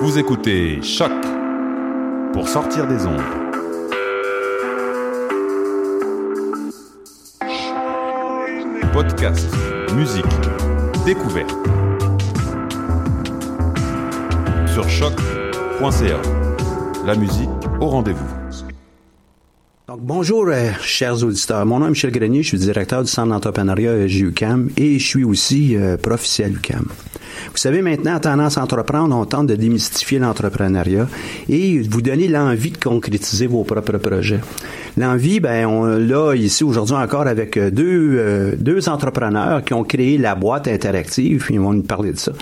Vous écoutez Choc pour sortir des ondes. Podcast, musique, découverte. Sur choc.ca. La musique au rendez-vous. Donc, bonjour, euh, chers auditeurs. Mon nom est Michel Grenier, je suis directeur du Centre d'entrepreneuriat JUCAM et je suis aussi euh, prof. Vous savez, maintenant, à Tendance à entreprendre, on tente de démystifier l'entrepreneuriat et vous donner l'envie de concrétiser vos propres projets. L'envie, ben, on l'a ici aujourd'hui encore avec euh, deux, euh, deux entrepreneurs qui ont créé la boîte interactive, puis ils vont nous parler de ça.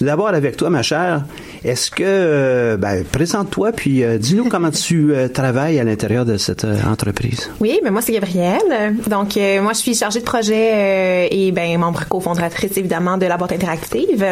D'abord, avec toi, ma chère, est-ce que, euh, ben, présente-toi, puis euh, dis-nous comment tu euh, travailles à l'intérieur de cette euh, entreprise. Oui, ben moi c'est Gabrielle. Donc euh, moi je suis chargée de projet euh, et ben membre cofondatrice évidemment de la boîte interactive.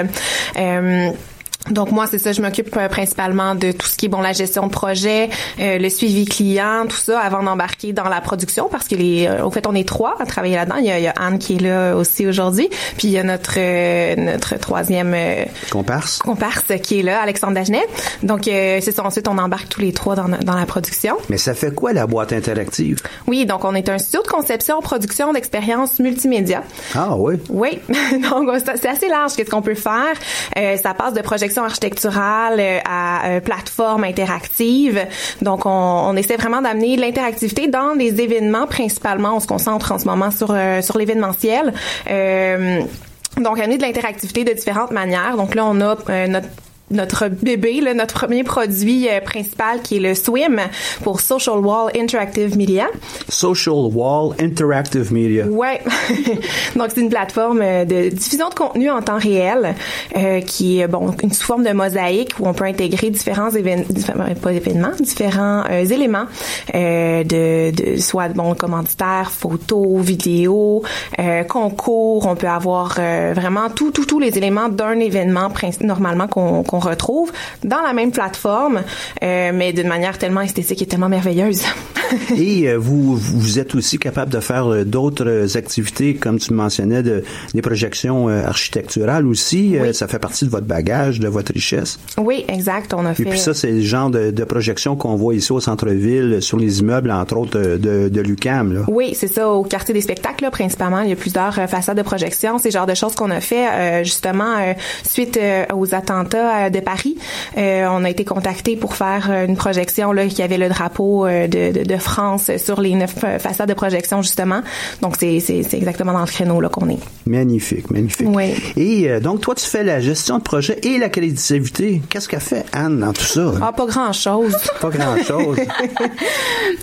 Donc moi c'est ça, je m'occupe euh, principalement de tout ce qui est bon la gestion de projet, euh, le suivi client, tout ça avant d'embarquer dans la production parce que les, euh, au fait on est trois à travailler là-dedans. Il y, a, il y a Anne qui est là aussi aujourd'hui, puis il y a notre euh, notre troisième euh, Comparse? comparse qui est là, Alexandre Dagenet. Donc euh, c'est ça. Ensuite on embarque tous les trois dans, dans la production. Mais ça fait quoi la boîte interactive? Oui, donc on est un studio de conception, production d'expériences multimédia. Ah oui. Oui, donc c'est c'est assez large qu'est-ce qu'on peut faire? Euh, ça passe de projection architecturale euh, à euh, plateforme interactive. Donc on, on essaie vraiment d'amener de l'interactivité dans les événements principalement. On se concentre en ce moment sur euh, sur l'événementiel. Donc, amener de l'interactivité de différentes manières. Donc là, on a notre notre bébé, là, notre premier produit euh, principal qui est le Swim pour Social Wall Interactive Media. Social Wall Interactive Media. Ouais. Donc c'est une plateforme euh, de diffusion de contenu en temps réel euh, qui est bon une sous forme de mosaïque où on peut intégrer différents événements, pas événements, différents euh, éléments euh, de, de soit bon commanditaires, photos, vidéos, euh, concours. On peut avoir euh, vraiment tout, tout, tous les éléments d'un événement normalement qu'on qu'on retrouve dans la même plateforme, euh, mais d'une manière tellement esthétique et tellement merveilleuse. Et euh, vous, vous êtes aussi capable de faire euh, d'autres activités, comme tu mentionnais, de, des projections architecturales aussi. Ça fait partie de votre bagage, de votre richesse. oui, exact. On a fait. Et puis ça, c'est le genre de, de projection qu'on voit ici au centre-ville, sur les immeubles, entre autres, de, de l'UCAM. Là. Oui, c'est ça, au quartier des spectacles, là, principalement. Il y a plusieurs façades de projection. C'est le genre de choses qu'on a fait, euh, justement, suite aux attentats de Paris. Euh, on a été contacté pour faire euh, une projection, là, qui avait le drapeau euh, de, de, de France sur les neuf euh, façades de projection, justement. Donc, c'est, c'est, c'est exactement dans le créneau, là, qu'on est. Magnifique, magnifique. Oui. Et euh, donc, toi, tu fais la gestion de projet et la créditivité. Qu'est-ce qu'a fait Anne dans tout ça? Ah, pas grand-chose. Pas grand-chose.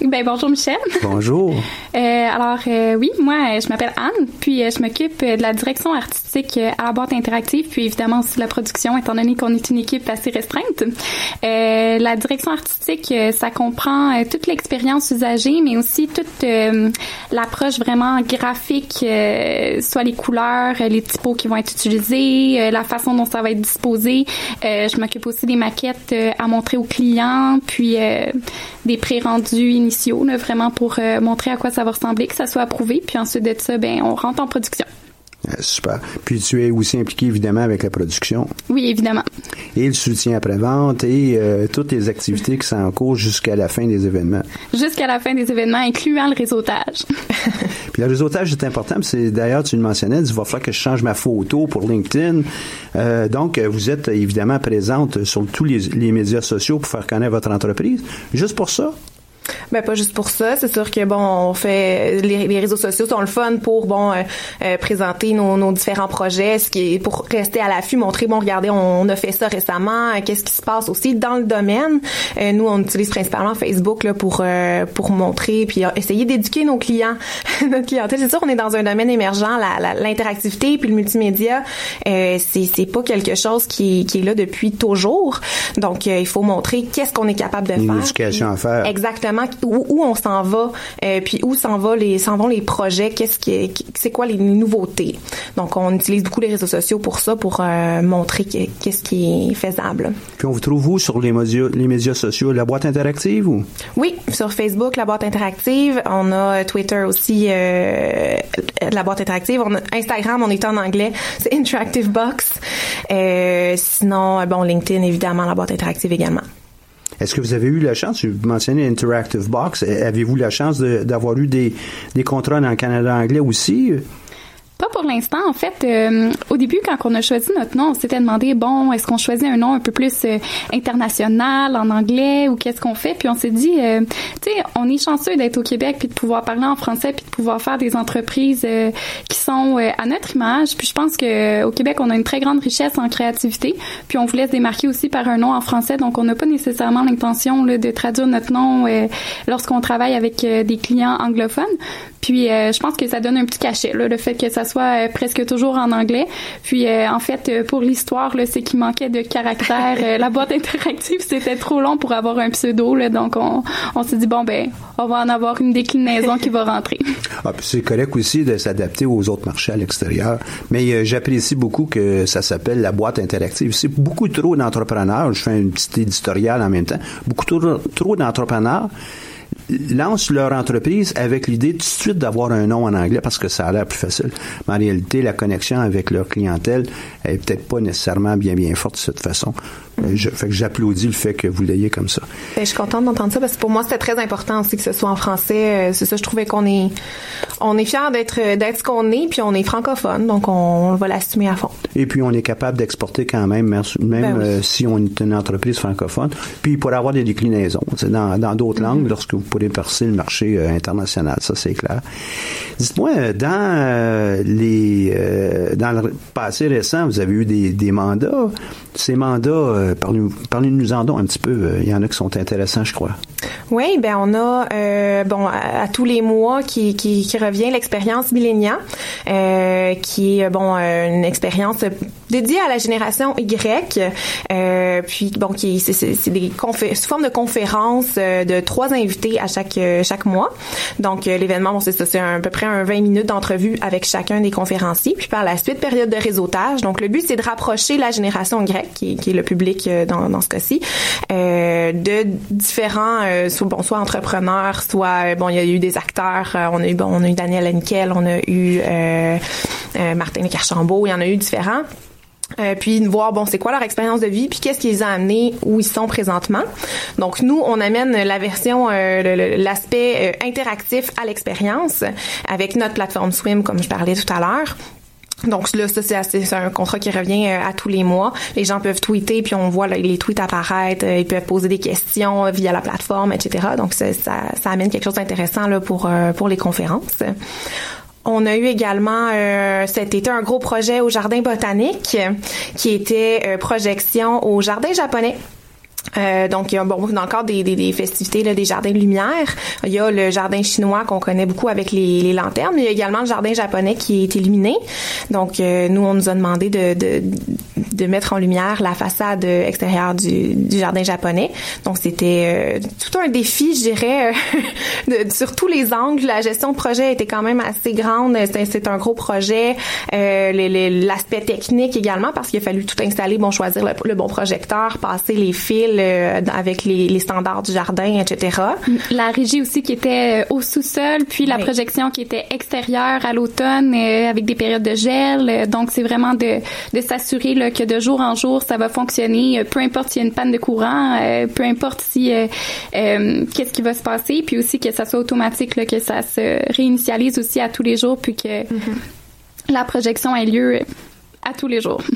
Ben bonjour Michel. Bonjour. Euh, alors euh, oui, moi euh, je m'appelle Anne, puis euh, je m'occupe euh, de la direction artistique à la boîte interactive, puis évidemment aussi la production, étant donné qu'on est une équipe assez restreinte. la direction artistique, ça comprend toute l'expérience usagée, mais aussi toute l'approche vraiment graphique, soit les couleurs, les typos qui vont être utilisés, la façon dont ça va être disposé. je m'occupe aussi des maquettes à montrer aux clients, puis des pré-rendus initiaux, vraiment pour montrer à quoi ça va ressembler, que ça soit approuvé, puis ensuite de ça, ben, on rentre en production. Ah, super. Puis tu es aussi impliqué évidemment avec la production. Oui, évidemment. Et le soutien après-vente et euh, toutes les activités qui sont en cours jusqu'à la fin des événements. Jusqu'à la fin des événements, incluant le réseautage. Puis le réseautage est important. C'est d'ailleurs tu le mentionnais, il va falloir que je change ma photo pour LinkedIn. Euh, donc vous êtes évidemment présente sur tous les, les médias sociaux pour faire connaître votre entreprise. Juste pour ça? Ben pas juste pour ça, c'est sûr que bon, on fait les, les, réseaux sociaux sont le fun pour bon euh, euh, présenter nos, nos, différents projets, ce qui est pour rester à l'affût, montrer bon regardez, on, a fait ça récemment, euh, qu'est-ce qui se passe aussi dans le domaine? nous on utilise principalement Facebook là pour pour montrer puis essayer d'éduquer nos clients, notre clientèle. C'est sûr on est dans un domaine émergent, l'interactivité la, puis le multimédia, c'est c'est pas quelque chose qui, qui est là depuis toujours. Donc il faut montrer qu'est-ce qu'on est capable de Une faire. éducation à faire. Exactement où, on s'en va, euh, puis où s'en va les s'en vont les projets, qu'est-ce qui c'est quoi les nouveautés? Donc on utilise beaucoup les réseaux sociaux pour ça, pour euh, montrer qu'est-ce qui est faisable. Puis on vous trouve où sur les médias, les médias sociaux, la boîte interactive ou? Oui, sur Facebook, la boîte interactive. On a Twitter aussi, euh, la boîte interactive. On a Instagram, on est en anglais, c'est Interactive Box. sinon, bon, LinkedIn évidemment, la boîte interactive également. Est-ce que vous avez eu la chance, vous mentionnez Interactive Box, avez-vous la chance d'avoir eu des contrats dans le Canada anglais aussi? Pas pour l'instant. En fait, euh, au début, quand on a choisi notre nom, on s'était demandé, bon, est-ce qu'on choisit un nom un peu plus euh, international, en anglais, ou qu'est-ce qu'on fait? Puis on s'est dit, euh, tu sais, on est chanceux d'être au Québec, puis de pouvoir parler en français, puis de pouvoir faire des entreprises qui sont à notre image. Puis je pense que au Québec, on a une très grande richesse en créativité. Puis on voulait se démarquer aussi par un nom en français, donc on n'a pas nécessairement l'intention de traduire notre nom lorsqu'on travaille avec des clients anglophones. Puis je pense que ça donne un petit cachet, le fait que ça soit euh, presque toujours en anglais. Puis euh, en fait, euh, pour l'histoire, c'est qu'il manquait de caractère. la boîte interactive, c'était trop long pour avoir un pseudo, donc on, on s'est dit bon ben, on va en avoir une déclinaison qui va rentrer. Ah, puis c'est correct aussi de s'adapter aux autres marchés à l'extérieur. Mais j'apprécie beaucoup que ça s'appelle la boîte interactive. C'est beaucoup trop d'entrepreneurs. Je fais une petite éditoriale en même temps. Beaucoup trop d'entrepreneurs lancent leur entreprise avec l'idée tout de suite d'avoir un nom en anglais parce que ça a l'air plus facile. Mais en réalité, la connexion avec leur clientèle est peut-être pas nécessairement bien bien forte de cette façon. Euh, je, fait que j'applaudis le fait que vous l'ayez comme ça. Ben, je suis contente d'entendre ça parce que pour moi c'était très important aussi que ce soit en français. Euh, c'est ça, je trouvais qu'on est on est fier d'être d'être ce qu'on est puis on est francophone donc on, va l'assumer à fond. Et puis on est capable d'exporter quand même même ben euh, si on est une entreprise francophone. Puis pour avoir des déclinaisons dans dans d'autres mm-hmm. langues lorsque vous pourrez percer le marché international, ça c'est clair. Dites-moi dans les dans le passé récent, vous avez eu des, des mandats. Ces mandats euh, parlez-nous en donc un petit peu. Euh, il y en a qui sont intéressants, je crois. Oui, ben on a euh, bon à, tous les mois qui, qui, revient l'expérience Millennia, qui est bon une expérience dédiée à la génération Y. puis bon qui c'est des sous forme de conférences de trois invités à chaque chaque mois. Donc l'événement bon c'est ça c'est à peu près un 20 minutes d'entrevue avec chacun des conférenciers. Puis par la suite période de réseautage. Donc le but c'est de rapprocher la génération Y qui, qui est le public euh, dans, dans ce cas-ci, euh, de différents, euh, soit, bon, soit entrepreneurs, soit bon, il y a eu des acteurs. on a eu bon, on a eu Daniel Henkel, on a eu Martin Carchambault, il y en a eu différents. Euh, puis de voir bon c'est quoi leur expérience de vie puis qu'est-ce qui les a amenés où ils sont présentement donc nous on amène la version euh, l'aspect interactif à l'expérience avec notre plateforme Swim comme je parlais tout à l'heure donc là, ça c'est un contrat qui revient euh, à tous les mois. Les gens peuvent tweeter, puis on voit les tweets apparaître. Euh, ils peuvent poser des questions via la plateforme, etc. Donc ça, ça, amène quelque chose d'intéressant là pour euh, pour les conférences. On a eu également cet été un gros projet au jardin botanique qui était projection au jardin japonais Euh, donc, il y a, bon, cadre des, des, des festivités là, des jardins de lumière, il y a le jardin chinois qu'on connaît beaucoup avec les, les, lanternes. Il y a également le jardin japonais qui est illuminé. Donc, euh, nous, on nous a demandé de, de, de, mettre en lumière la façade extérieure du, du jardin japonais. Donc, c'était euh, tout un défi, je dirais, de, sur tous les angles. La gestion de projet était quand même assez grande. C'est un gros projet. L'aspect technique également, parce qu'il a fallu tout installer, bon, choisir le, le bon projecteur, passer les fils, euh, avec les, les, standards du jardin, etc. La régie aussi qui était euh, au sous-sol, puis la projection qui était extérieure à l'automne euh, avec des périodes de gel. Donc, c'est vraiment de, de s'assurer que de jour en jour, ça va fonctionner, peu importe s'il y a une panne de courant, peu importe si qu'est-ce qui va se passer, puis aussi que ça soit automatique, là, que ça se réinitialise aussi à tous les jours, puis que mm-hmm. la projection ait lieu à tous les jours.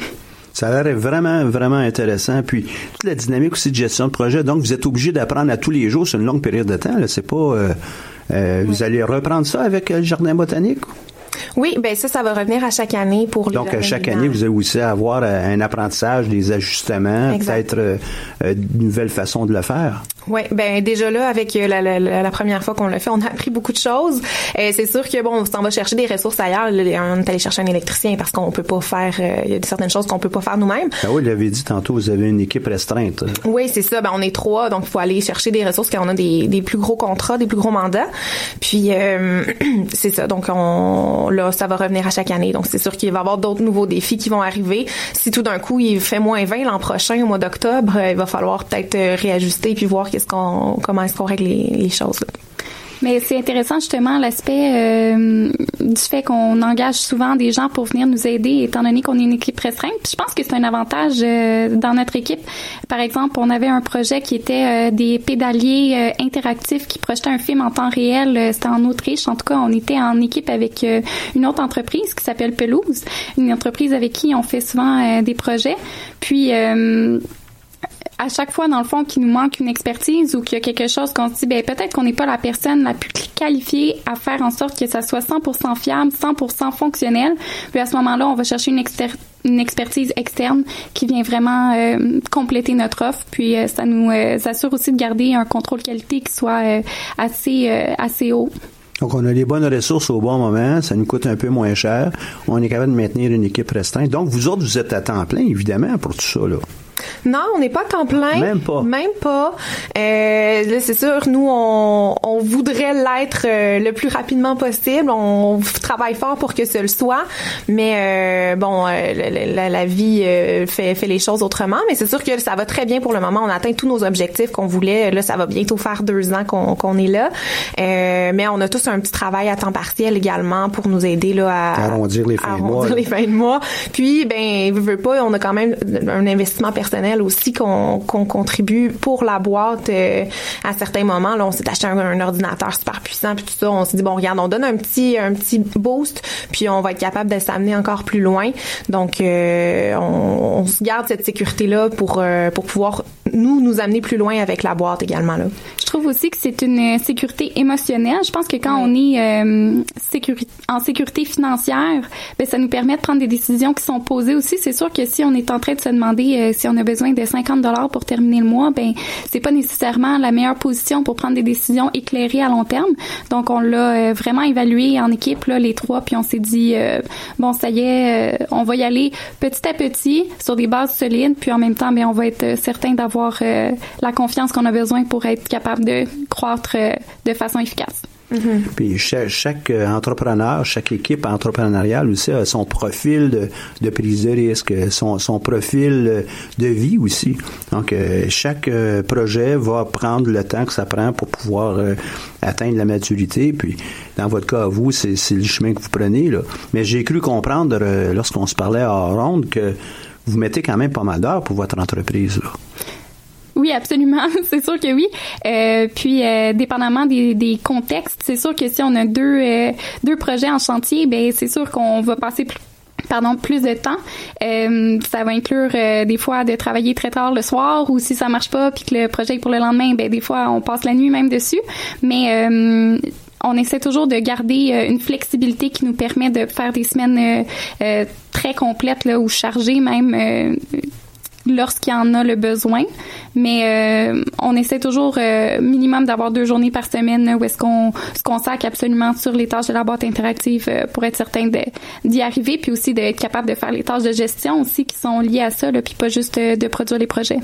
Ça a l'air vraiment, vraiment intéressant. Puis toute la dynamique aussi de gestion de projet. Donc, vous êtes obligé d'apprendre à tous les jours sur une longue période de temps. C'est pas. Euh, euh, vous allez reprendre ça avec euh, le jardin botanique? Oui, ben ça, ça va revenir à chaque année pour Donc, à chaque année, vous allez aussi avoir un apprentissage, des ajustements, peut-être une nouvelle façon de le faire. Oui, ben déjà là, avec euh, la, la, la première fois qu'on l'a fait, on a appris beaucoup de choses. Euh, c'est sûr que bon, on s'en va chercher des ressources ailleurs. on est allé chercher un électricien parce qu'on peut pas faire. Euh, il y a certaines choses qu'on peut pas faire nous-mêmes. Ah oui, l'avait dit tantôt, vous avez une équipe restreinte. Oui, c'est ça. Ben on est trois, donc il faut aller chercher des ressources quand on a des, des plus gros contrats, des plus gros mandats. Puis euh, c'est ça. Donc on là, ça va revenir à chaque année. Donc c'est sûr qu'il va y avoir d'autres nouveaux défis qui vont arriver. Si tout d'un coup il fait moins 20 l'an prochain au mois d'octobre, il va falloir peut-être réajuster puis voir qu'est-ce qu'on comment est-ce qu'on règle les, les choses. Là. Mais c'est intéressant justement l'aspect euh, du fait qu'on engage souvent des gens pour venir nous aider, étant donné qu'on est une équipe restreinte. Puis je pense que c'est un avantage euh, dans notre équipe. Par exemple, on avait un projet qui était euh, des pédaliers euh, interactifs qui projetaient un film en temps réel. C'était en Autriche. En tout cas, on était en équipe avec une autre entreprise qui s'appelle Pelouse, une entreprise avec qui on fait souvent des projets. Puis à chaque fois, dans le fond, qu'il nous manque une expertise ou qu'il y a quelque chose qu'on se dit, ben peut-être qu'on n'est pas la personne la plus qualifiée à faire en sorte que ça soit 100% fiable, 100% fonctionnel. Puis à ce moment-là, on va chercher une, expertise externe qui vient vraiment euh, compléter notre offre. Puis euh, ça nous euh, assure aussi de garder un contrôle qualité qui soit assez assez haut. Donc, on a les bonnes ressources au bon moment, ça nous coûte un peu moins cher, on est capable de maintenir une équipe restreinte. Donc, vous autres, vous êtes à temps plein, évidemment, pour tout ça, là. Non, on n'est pas à temps plein. Même pas. Même pas. Euh, là, c'est sûr, nous, on, on voudrait l'être euh, le plus rapidement possible. On travaille fort pour que ce le soit. Mais euh, bon, euh, la, la, vie fait, fait les choses autrement. Mais c'est sûr que ça va très bien pour le moment. On atteint tous nos objectifs qu'on voulait. Là, ça va bientôt faire deux ans qu'on qu'on est là. mais on a tous un petit travail à temps partiel également pour nous aider là à arrondir les fins de mois. les fins de mois. Puis, ben, veut pas, on a quand même un investissement personnel aussi qu'on contribue pour la boîte euh, à certains moments. Là, on s'est acheté un, ordinateur super puissant puis tout ça. On s'est dit bon, regarde, on donne un petit un petit boost puis on va être capable de s'amener encore plus loin. Donc, euh, on, se garde cette sécurité là pour euh, pour pouvoir nous nous amener plus loin avec la boîte également là. Je trouve aussi que c'est une sécurité émotionnelle. Je pense que quand on est en sécurité financière, ben ça nous permet de prendre des décisions qui sont posées aussi. C'est sûr que si on est en train de se demander si on a besoin de 50 dollars pour terminer le mois, ben c'est pas nécessairement la meilleure position pour prendre des décisions éclairées à long terme. Donc on l'a euh, vraiment évalué en équipe là les trois puis on s'est dit euh, bon ça y est, euh, on va y aller petit à petit sur des bases solides puis en même temps ben on va être certain d'avoir la confiance qu'on a besoin pour être capable de croître de façon efficace. Mm-hmm. Puis chaque, euh, entrepreneur, chaque équipe entrepreneuriale aussi a son profil de, prise de risque, son, son profil de vie aussi. Donc euh, chaque euh, projet va prendre le temps que ça prend pour pouvoir atteindre la maturité. Puis dans votre cas, vous, c'est le chemin que vous prenez. Là. Mais j'ai cru comprendre lorsqu'on se parlait à ronde que vous mettez quand même pas mal d'heures pour votre entreprise. Là. Oui, absolument. c'est sûr que oui. Euh, puis, euh, dépendamment des, des contextes, c'est sûr que si on a deux euh, deux projets en chantier, ben c'est sûr qu'on va passer plus pardon, plus de temps. Euh, ça va inclure euh, des fois de travailler très tard le soir ou si ça marche pas puis que le projet est pour le lendemain, ben des fois on passe la nuit même dessus. Mais euh, on essaie toujours de garder une flexibilité qui nous permet de faire des semaines très complètes là ou chargées même lorsqu'il y en a le besoin. Mais euh, on essaie toujours euh, minimum d'avoir deux journées par semaine où est-ce qu'on se consacre absolument sur les tâches de la boîte interactive euh, pour être certain d'y arriver, puis aussi d'être capable de faire les tâches de gestion aussi qui sont liées à ça, là, puis pas juste de produire les projets.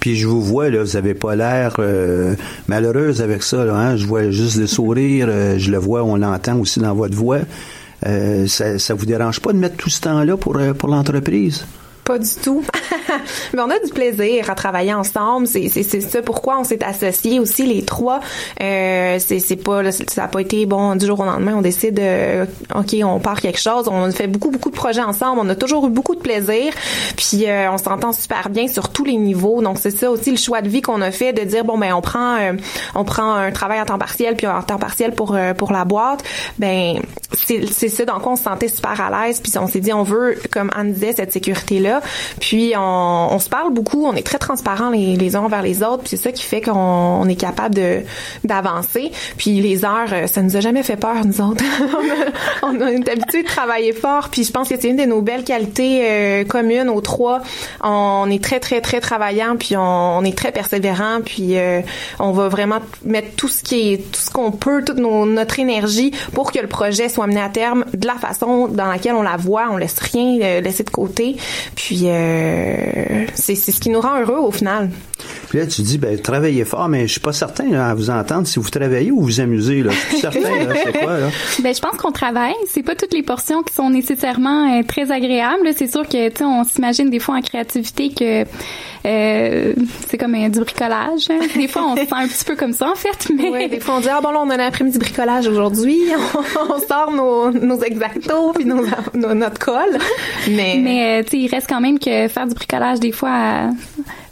Puis je vous vois, là, vous avez pas l'air malheureuse avec ça. Là, hein? Je vois juste le sourire, je le vois, on l'entend aussi dans votre voix. ça, ça vous dérange pas de mettre tout ce temps-là pour, pour l'entreprise? Pas du tout. Mais on a du plaisir à travailler ensemble. C'est c'est ça pourquoi on s'est associés aussi les trois. Euh, c'est c'est pas ça a pas été bon du jour au lendemain. On décide euh, ok on part quelque chose. On fait beaucoup beaucoup de projets ensemble. On a toujours eu beaucoup de plaisir. Puis euh, on s'entend super bien sur tous les niveaux. Donc c'est ça aussi le choix de vie qu'on a fait de dire bon ben on prend euh, on prend un travail à temps partiel puis un temps partiel pour euh, pour la boîte. Ben c'est ça donc on se sentait super à l'aise. Puis on s'est dit on veut comme Anne disait cette sécurité là puis on, on, se parle beaucoup, on est très transparents les, les uns envers les autres. Puis c'est ça qui fait qu'on est capable de d'avancer. Puis les heures, euh, ça nous a jamais fait peur nous autres. on, a, on est habitué de travailler fort. Puis je pense que c'est une de nos belles qualités euh, communes aux trois. On est très très très travaillant. Puis on, on est très persévérant. Puis euh, on va vraiment mettre tout ce qui est tout ce qu'on peut, toute nos, notre énergie pour que le projet soit mené à terme de la façon dans laquelle on la voit. On laisse rien laisser de côté. Puis euh, c'est ce qui nous rend heureux au final. Puis là, tu dis, ben, travaillez fort, mais je suis pas certain à vous entendre si vous travaillez ou vous amusez. Là. Je suis certain, c'est quoi, là? Ben, je pense qu'on travaille. C'est pas toutes les portions qui sont nécessairement euh, très agréables. C'est sûr que, tu sais, on s'imagine des fois en créativité que euh, c'est comme du bricolage. Hein. Des fois, on se sent un petit peu comme ça, en fait. Mais... Oui, des fois, on dit, ah bon, là, on a un après-midi bricolage aujourd'hui. on, sort nos, nos exactos puis nos, notre colle. Mais, mais tu sais, il reste quand même que faire du bricolage, des fois, à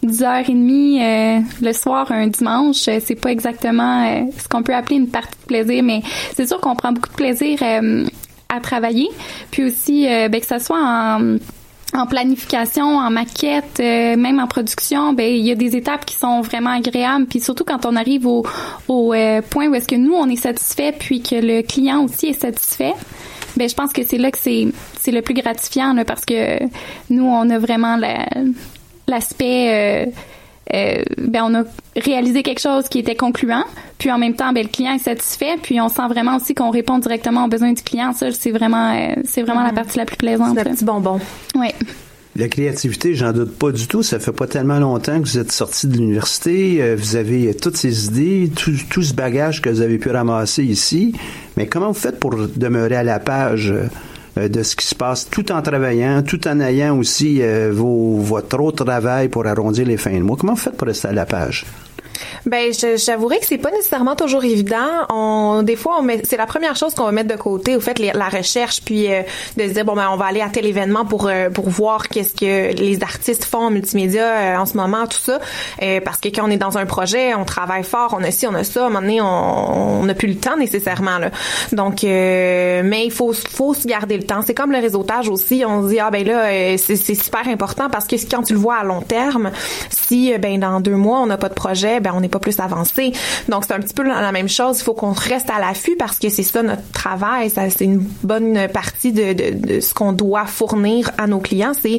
10h30 euh, le soir, un dimanche, euh, c'est pas exactement euh, ce qu'on peut appeler une partie de plaisir, mais c'est sûr qu'on prend beaucoup de plaisir à travailler. Puis aussi, ben, que ce soit en en planification, en maquette, même en production, ben il y a des étapes qui sont vraiment agréables. Puis surtout quand on arrive au, au point où est-ce que nous on est satisfait, puis que le client aussi est satisfait. Ben je pense que c'est là que c'est c'est le plus gratifiant parce que nous on a vraiment l'aspect euh, ben on a réalisé quelque chose qui était concluant, puis en même temps ben le client est satisfait, puis on sent vraiment aussi qu'on répond directement aux besoins du client. Ça c'est vraiment euh, c'est vraiment la mm-hmm. partie la plus plaisante. C'est le petit bonbon. Oui. La créativité, j'en doute pas du tout. Ça fait pas tellement longtemps que vous êtes sorti de l'université. Euh, vous avez toutes ces idées, tout, tout, ce bagage que vous avez pu ramasser ici. Mais comment vous faites pour demeurer à la page? Euh, de ce qui se passe tout en travaillant, tout en ayant aussi euh, vos, votre autre travail pour arrondir les fins de mois. Comment vous faites pour rester à la page? Ben, j'avouerais que c'est pas nécessairement toujours évident. On, des fois, on met, c'est la première chose qu'on va mettre de côté. Au fait, la recherche, puis euh, de se dire bon ben, on va aller à tel événement pour euh, pour voir qu'est-ce que les artistes font en multimédia euh, en ce moment, tout ça. parce que quand on est dans un projet, on travaille fort, on a ci, on a ça. À un moment donné, on n'a plus le temps nécessairement là. Donc, mais il faut faut se garder le temps. C'est comme le réseautage aussi. On se dit ah ben là, c'est super important parce que quand tu le vois à long terme, si ben dans deux mois on n'a pas de projet, ben on n'est pas plus avancé. Donc c'est un petit peu la même chose. Il faut qu'on reste à l'affût parce que c'est ça notre travail. Ça c'est une bonne partie de, de, de ce qu'on doit fournir à nos clients. C'est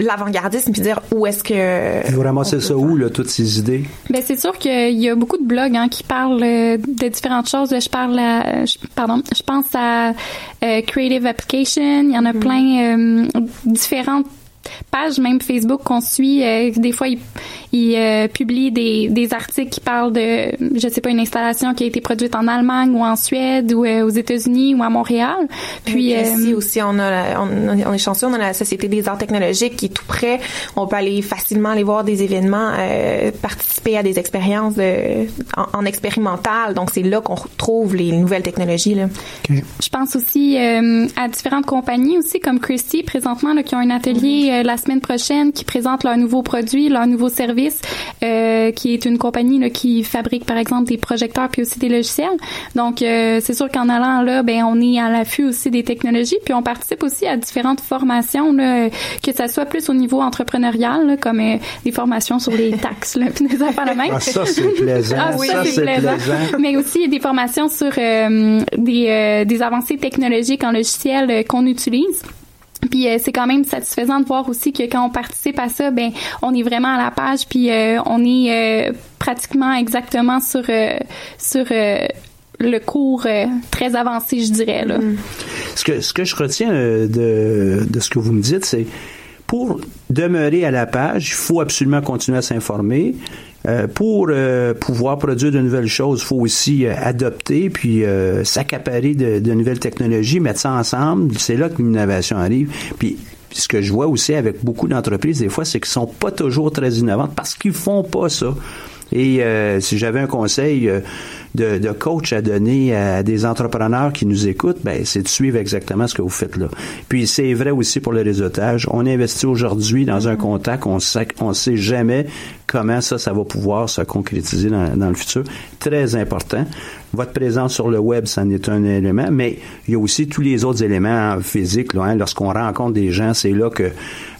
l'avant-gardisme puis dire où est-ce que vous ramassez ça où là toutes ces idées? Ben c'est sûr qu'il y a beaucoup de blogs hein, qui parlent euh, de différentes choses je parle à, je, pardon je pense à euh, creative application il y en a mm-hmm. plein euh, différentes pages même Facebook qu'on suit des fois ils il euh, publie des, des articles qui parlent de, je sais pas, une installation qui a été produite en Allemagne ou en Suède ou euh, aux États-Unis ou à Montréal. Puis ici euh, aussi, on a, on, on, est chanceux, on a la Société des arts technologiques qui est tout près. On peut aller facilement aller voir des événements, participer à des expériences de, en, expérimental. Donc c'est là qu'on retrouve les nouvelles technologies. Là. Je pense aussi à différentes compagnies aussi comme Christie présentement là, qui ont un atelier la semaine prochaine qui présente leurs nouveaux produits, leurs nouveaux services euh, qui est une compagnie là, qui fabrique par exemple des projecteurs puis aussi des logiciels. Donc euh, c'est sûr qu'en allant là, ben on est à l'affût aussi des technologies puis on participe aussi à différentes formations là, que ça soit plus au niveau entrepreneurial là, comme euh, des formations sur les taxes là, puis des affaires de même. Ah, ça c'est plaisant. Ah, oui, ça, c'est plaisant. Mais aussi des formations sur des, des avancées technologiques en logiciel qu'on utilise. Puis euh, c'est quand même satisfaisant de voir aussi que quand on participe à ça, ben on est vraiment à la page, puis euh, on est euh, pratiquement exactement sur sur le cours très avancé, je dirais là. Ce que ce que je retiens de de ce que vous me dites, c'est pour demeurer à la page, il faut absolument continuer à s'informer. Euh, pour euh, pouvoir produire de nouvelles choses, il faut aussi euh, adopter puis s'accaparer de, de, nouvelles technologies, mettre ça ensemble. C'est là que l'innovation arrive. Puis ce que je vois aussi avec beaucoup d'entreprises, des fois, c'est qu'ils sont pas toujours très innovantes parce qu'ils font pas ça. Et si j'avais un conseil de, de, coach à donner à des entrepreneurs qui nous écoutent, ben, c'est de suivre exactement ce que vous faites là. Puis c'est vrai aussi pour le réseautage. On investit aujourd'hui dans un contact, on sait, on sait jamais comment ça, ça va pouvoir se concrétiser dans, le futur. Très important. Votre présence sur le web, ça en est un élément, mais il y a aussi tous les autres éléments physiques. Là, hein. Lorsqu'on rencontre des gens, c'est là que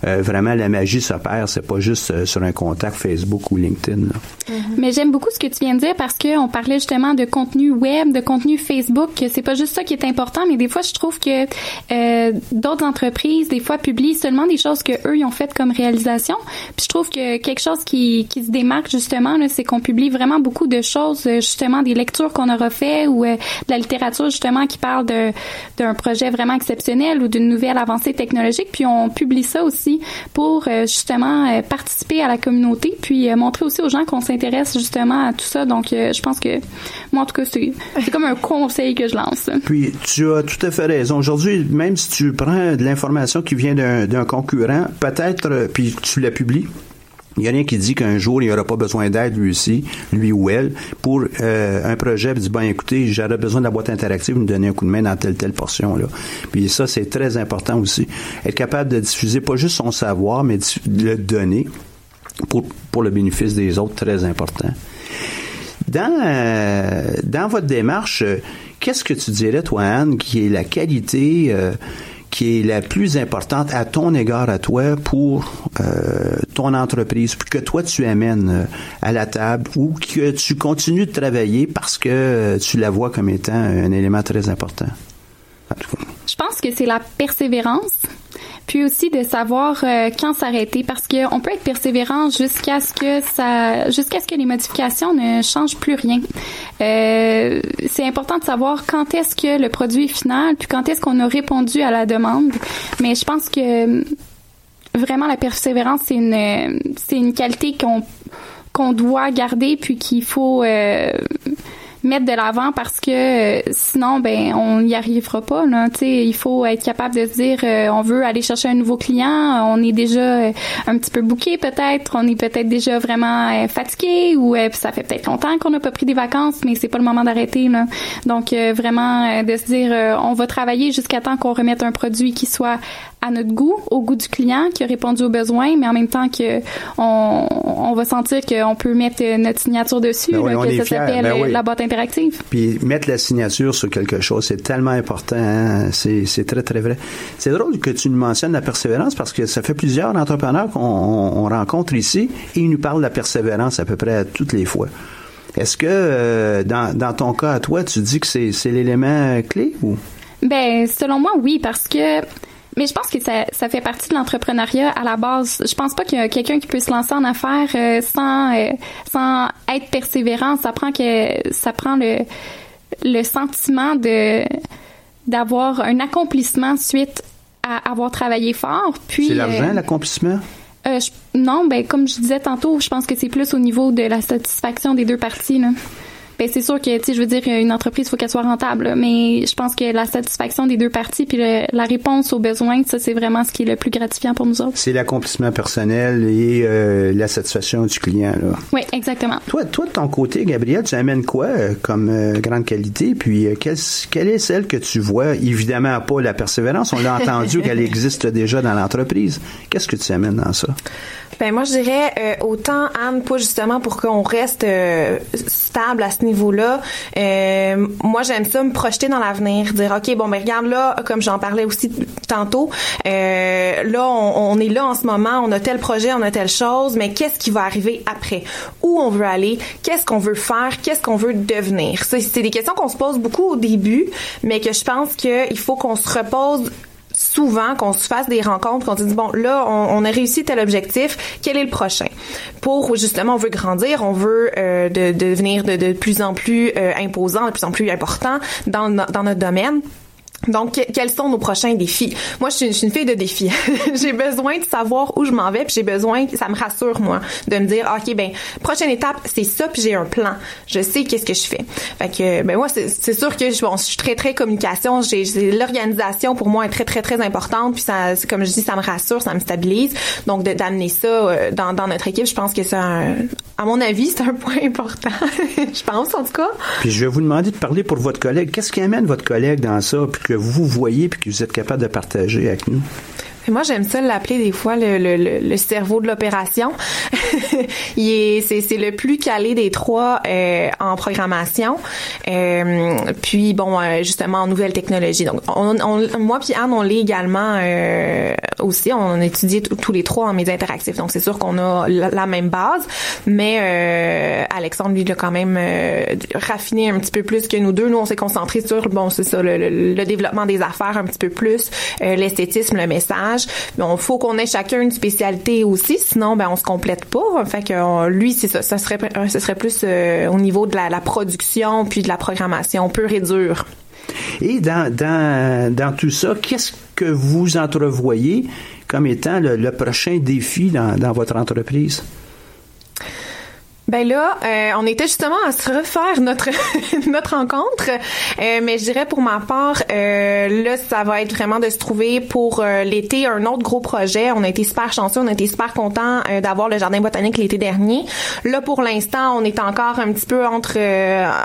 euh, vraiment la magie s'opère. C'est pas juste euh, sur un contact Facebook ou LinkedIn. Mm-hmm. Mais j'aime beaucoup ce que tu viens de dire parce qu'on parlait justement de contenu web, de contenu Facebook. C'est pas juste ça qui est important, mais des fois, je trouve que euh, d'autres entreprises, des fois, publient seulement des choses que eux ils ont faites comme réalisation. Puis je trouve que quelque chose qui, qui se démarque justement, c'est qu'on publie vraiment beaucoup de choses, justement des lectures qu'on a refait ou euh, de la littérature justement qui parle d'un projet vraiment exceptionnel ou d'une nouvelle avancée technologique. Puis on publie ça aussi pour euh, justement euh, participer à la communauté, puis montrer aussi aux gens qu'on s'intéresse justement à tout ça. Donc je pense que moi en tout cas c'est comme un conseil que je lance. Puis tu as tout à fait raison. Aujourd'hui, même si tu prends de l'information qui vient d'un concurrent, peut-être puis tu la publies il n'y a rien qui dit qu'un jour, il n'y aura pas besoin d'aide, lui aussi, lui ou elle, pour euh, un projet, puis bon, écoutez, j'aurais besoin de la boîte interactive, me donner un coup de main dans telle, telle portion, là. Puis ça, c'est très important aussi. Être capable de diffuser pas juste son savoir, mais de le donner pour, pour le bénéfice des autres, très important. Dans, euh, dans votre démarche, euh, qu'est-ce que tu dirais, toi, Anne, qui est la qualité qui est la plus importante à ton égard à toi pour euh, ton entreprise, que toi tu amènes euh, à la table ou que tu continues de travailler parce que euh, tu la vois comme étant un élément très important? Je pense que c'est la persévérance puis aussi de savoir euh, quand s'arrêter parce que on peut être persévérant jusqu'à ce que ça jusqu'à ce que les modifications ne changent plus rien. Euh, c'est important de savoir quand est-ce que le produit est final puis quand est-ce qu'on a répondu à la demande. Mais je pense que vraiment la persévérance c'est une c'est une qualité qu'on qu'on doit garder puis qu'il faut euh, mettre de l'avant parce que euh, sinon ben on n'y arrivera pas là. Il faut être capable de se dire euh, on veut aller chercher un nouveau client on est déjà euh, un petit peu bouqué peut-être on est peut-être déjà vraiment fatigué ou ça fait peut-être longtemps qu'on n'a pas pris des vacances mais c'est pas le moment d'arrêter là. Donc vraiment de se dire on va travailler jusqu'à temps qu'on remette un produit qui soit à notre goût, au goût du client, qui a répondu aux besoins, mais en même temps que on, on va sentir qu'on peut mettre notre signature dessus, ben que ça s'appelle ben la boîte interactive. Puis mettre la signature sur quelque chose, c'est tellement important. Hein? C'est très, très vrai. C'est drôle que tu nous mentionnes la persévérance parce que ça fait plusieurs entrepreneurs qu'on on rencontre ici et ils nous parlent de la persévérance à peu près toutes les fois. Est-ce que euh, dans, dans ton cas à toi, tu dis que c'est l'élément clé ou? Ben, selon moi, oui, parce que mais je pense que ça, ça fait partie de l'entrepreneuriat à la base. Je pense pas qu'il y a quelqu'un qui peut se lancer en affaires euh, sans euh, sans être persévérant. Ça prend que ça prend le le sentiment de d'avoir un accomplissement suite à avoir travaillé fort. Puis c'est l'argent euh, l'accomplissement? non, ben comme je disais tantôt, je pense que c'est plus au niveau de la satisfaction des deux parties. Là. Ben, c'est sûr que, tu sais, je veux dire, une entreprise, il faut qu'elle soit rentable, mais je pense que la satisfaction des deux parties puis la réponse aux besoins, ça, c'est vraiment ce qui est le plus gratifiant pour nous autres. C'est l'accomplissement personnel et euh, la satisfaction du client, là. Oui, exactement. Toi, toi, de ton côté, Gabriel, tu amènes quoi euh, comme euh, grande qualité? Puis, quelle, quelle est celle que tu vois? Évidemment, pas la persévérance? On l'a entendu qu'elle existe déjà dans l'entreprise. Qu'est-ce que tu amènes dans ça? Ben moi je dirais euh, autant Anne pas justement pour qu'on reste euh, stable à ce niveau-là. Euh, moi j'aime ça me projeter dans l'avenir, dire ok bon ben regarde là comme j'en parlais aussi tantôt, là on, on, est là en ce moment, on a tel projet, on a telle chose, mais qu'est-ce qui va arriver après? Où on veut aller? Qu'est-ce qu'on veut faire? Qu'est-ce qu'on veut devenir? C'est des questions qu'on se pose beaucoup au début, mais que je pense qu'il faut qu'on se repose souvent qu'on se fasse des rencontres, qu'on se dise bon là on, a réussi tel objectif, quel est le prochain? Pour justement on veut grandir, on veut euh, de, devenir de, de, plus en plus euh, imposant, de plus en plus important dans, dans notre domaine. Donc, quels sont nos prochains défis? Moi, je suis, une, fille de défis. j'ai besoin de savoir où je m'en vais, puis j'ai besoin, ça me rassure, moi, de me dire, OK, ben, prochaine étape, c'est ça, puis j'ai un plan. Je sais qu'est-ce que je fais. Fait que, ben, moi, c'est sûr que je, bon, je suis très, très communication. J'ai L'organisation, pour moi, est très, très, très importante, puis ça, comme je dis, ça me rassure, ça me stabilise. Donc, d'amener ça euh, dans, dans notre équipe, je pense que c'est un, à mon avis, c'est un point important. je pense, en tout cas. Puis, je vais vous demander de parler pour votre collègue. Qu'est-ce qui amène votre collègue dans ça? Que vous voyez puis que vous êtes capable de partager avec nous? Moi, j'aime ça l'appeler des fois le, le, le cerveau de l'opération. Il c'est, c'est le plus calé des trois euh, en programmation. Euh, puis bon, euh, justement en nouvelles technologies. Donc, on, on, moi puis Anne, on l'est également euh, aussi. On étudie tous les trois en médias interactifs. Donc, c'est sûr qu'on a la, même base, mais euh, Alexandre lui l'a quand même raffiné un petit peu plus que nous deux. Nous, on s'est concentré sur bon, c'est ça, le, le, développement des affaires un petit peu plus, l'esthétisme, le message. Il faut qu'on ait chacun une spécialité aussi, sinon ben on se complète pas. Fait lui c'est ça, ça serait ce serait plus euh, au niveau de la, production puis de la programmation pure et dure. Et dans, dans, dans tout ça, qu'est-ce que vous entrevoyez comme étant le, prochain défi dans, dans votre entreprise? Ben là, euh, on était justement à se refaire notre notre rencontre, euh, mais je dirais pour ma part, euh, là, ça va être vraiment de se trouver pour l'été un autre gros projet. On a été super chanceux, on a été super contents d'avoir le jardin botanique l'été dernier. Là, pour l'instant, on est encore un petit peu entre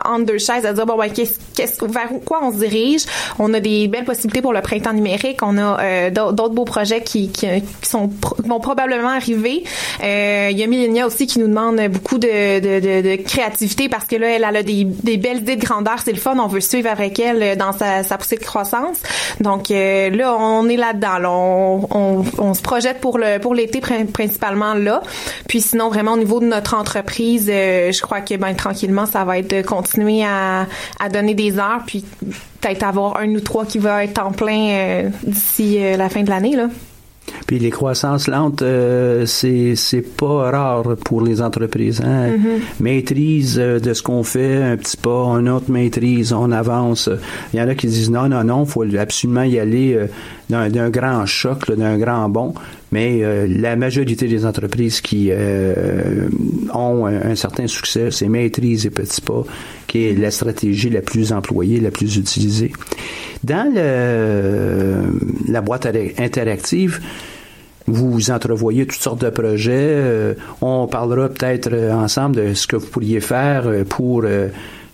entre deux chaises à dire bon ben qu'est-ce qu'est-ce vers quoi on se dirige? On a des belles possibilités pour le printemps numérique. On a d'autres beaux projets qui, qui, sont vont probablement arriver. Il y a Millenia aussi qui nous demande beaucoup de de, créativité parce que là, elle, a des, belles idées de grandeur. C'est le fun. On veut suivre avec elle euh, dans sa, poussée de croissance. Donc euh, là, on est là-dedans. On, se projette pour le pour l'été principalement là. Puis sinon, vraiment au niveau de notre entreprise, euh, je crois que ben tranquillement, ça va être de continuer à, donner des heures, puis peut-être avoir un ou trois qui va être en plein d'ici la fin de l'année là. Puis les croissances lentes, euh, c'est c'est pas rare pour les entreprises. Hein? Mm-hmm. Maîtrise euh, de ce qu'on fait, un petit pas, un autre maîtrise, on avance. Il y en a qui disent non, non, non, faut absolument y aller euh, d'un grand choc, d'un grand bond. Mais euh, la majorité des entreprises qui ont un, certain succès, c'est maîtrise et petits pas, qui est la stratégie la plus employée, la plus utilisée. Dans le, la boîte interactive, vous entrevoyez toutes sortes de projets. Euh, on parlera peut-être euh, ensemble de ce que vous pourriez faire euh, pour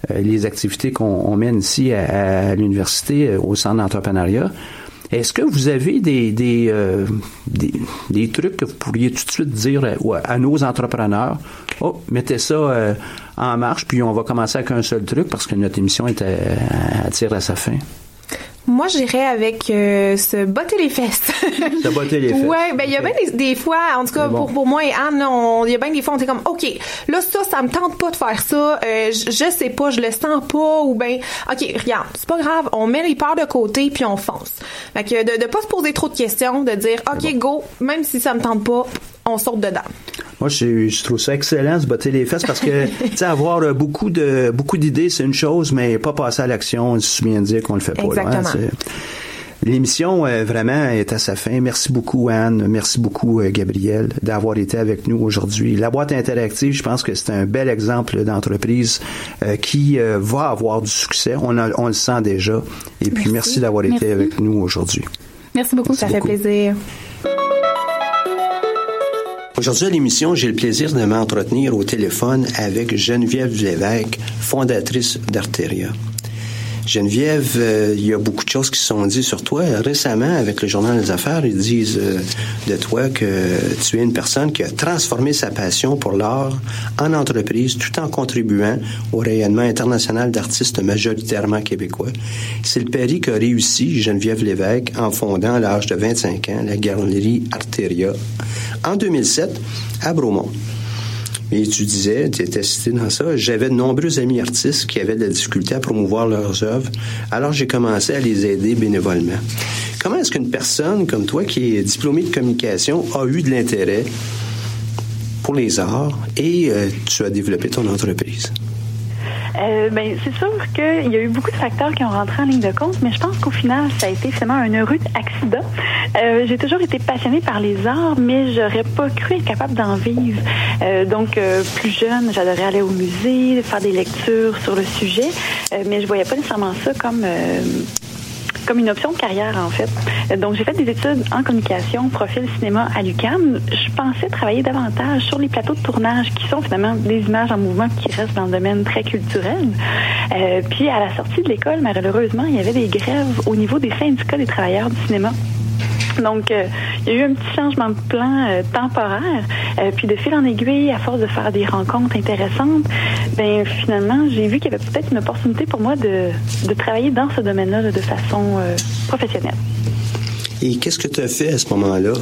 les activités qu'on mène ici à, l'université, au centre d'entrepreneuriat. Est-ce que vous avez des des, des, trucs que vous pourriez tout de suite dire à, nos entrepreneurs? Oh, mettez ça en marche, puis on va commencer avec un seul truc parce que notre émission est à, à tire à sa fin. Moi, j'irais avec euh, se botter les fesses. se botter les fesses. Ouais, ben il y a bien des, fois, en tout cas pour, pour moi et Anne, il y a bien des fois on était comme, ok, là ça, ça me tente pas de faire ça, euh, je, je sais pas, je le sens pas, ou ben, ok, regarde, c'est pas grave, on met les peurs de côté puis on fonce. Fait que de, de pas se poser trop de questions, de dire, ok, go, même si ça me tente pas, on saute dedans. Moi, je, trouve ça excellent, se botter les fesses, parce que, tu sais, avoir euh, beaucoup de beaucoup d'idées, c'est une chose, mais pas passer à l'action, se bien dire qu'on le fait pas. Exactement. L'émission euh, vraiment est à sa fin. Merci beaucoup Anne, merci beaucoup euh, Gabriel d'avoir été avec nous aujourd'hui. La boîte interactive, je pense que c'est un bel exemple d'entreprise qui va avoir du succès. On, on le sent déjà. Et puis merci, d'avoir été avec nous aujourd'hui. Merci beaucoup, ça fait plaisir. Aujourd'hui à l'émission, j'ai le plaisir de m'entretenir au téléphone avec Geneviève Lévesque, fondatrice d'Arteria. Geneviève, euh, il y a beaucoup de choses qui sont dites sur toi. Récemment, avec le Journal des Affaires, ils disent euh, de toi que tu es une personne qui a transformé sa passion pour l'art en entreprise tout en contribuant au rayonnement international d'artistes majoritairement québécois. C'est le pari qu'a réussi Geneviève Lévesque en fondant à l'âge de 25 ans la galerie Arteria en 2007 à Bromont. Et tu disais, tu étais cité dans ça, j'avais de nombreux amis artistes qui avaient de la difficulté à promouvoir leurs œuvres, alors j'ai commencé à les aider bénévolement. comment est-ce qu'une personne comme toi, qui est diplômée de communication, a eu de l'intérêt pour les arts et euh, tu as développé ton entreprise? Euh, ben, c'est sûr qu'il y a eu beaucoup de facteurs qui ont rentré en ligne de compte, mais je pense qu'au final, ça a été finalement un heureux accident. Euh, j'ai toujours été passionnée par les arts, mais j'aurais pas cru être capable d'en vivre. Euh, donc, euh, plus jeune, j'adorais aller au musée, faire des lectures sur le sujet, euh, mais je voyais pas nécessairement ça comme comme une option de carrière, en fait. Donc, j'ai fait des études en communication, profil cinéma à l'UCAM. Je pensais travailler davantage sur les plateaux de tournage qui sont finalement des images en mouvement qui restent dans le domaine très culturel. Euh, puis, à la sortie de l'école, malheureusement, il y avait des grèves au niveau des syndicats des travailleurs du cinéma. Donc, euh, il y a eu un petit changement de plan euh, temporaire. Euh, puis, de fil en aiguille, à force de faire des rencontres intéressantes, ben finalement, j'ai vu qu'il y avait peut-être une opportunité pour moi de, de travailler dans ce domaine-là là, de façon professionnelle. Et qu'est-ce que tu as fait à ce moment-là?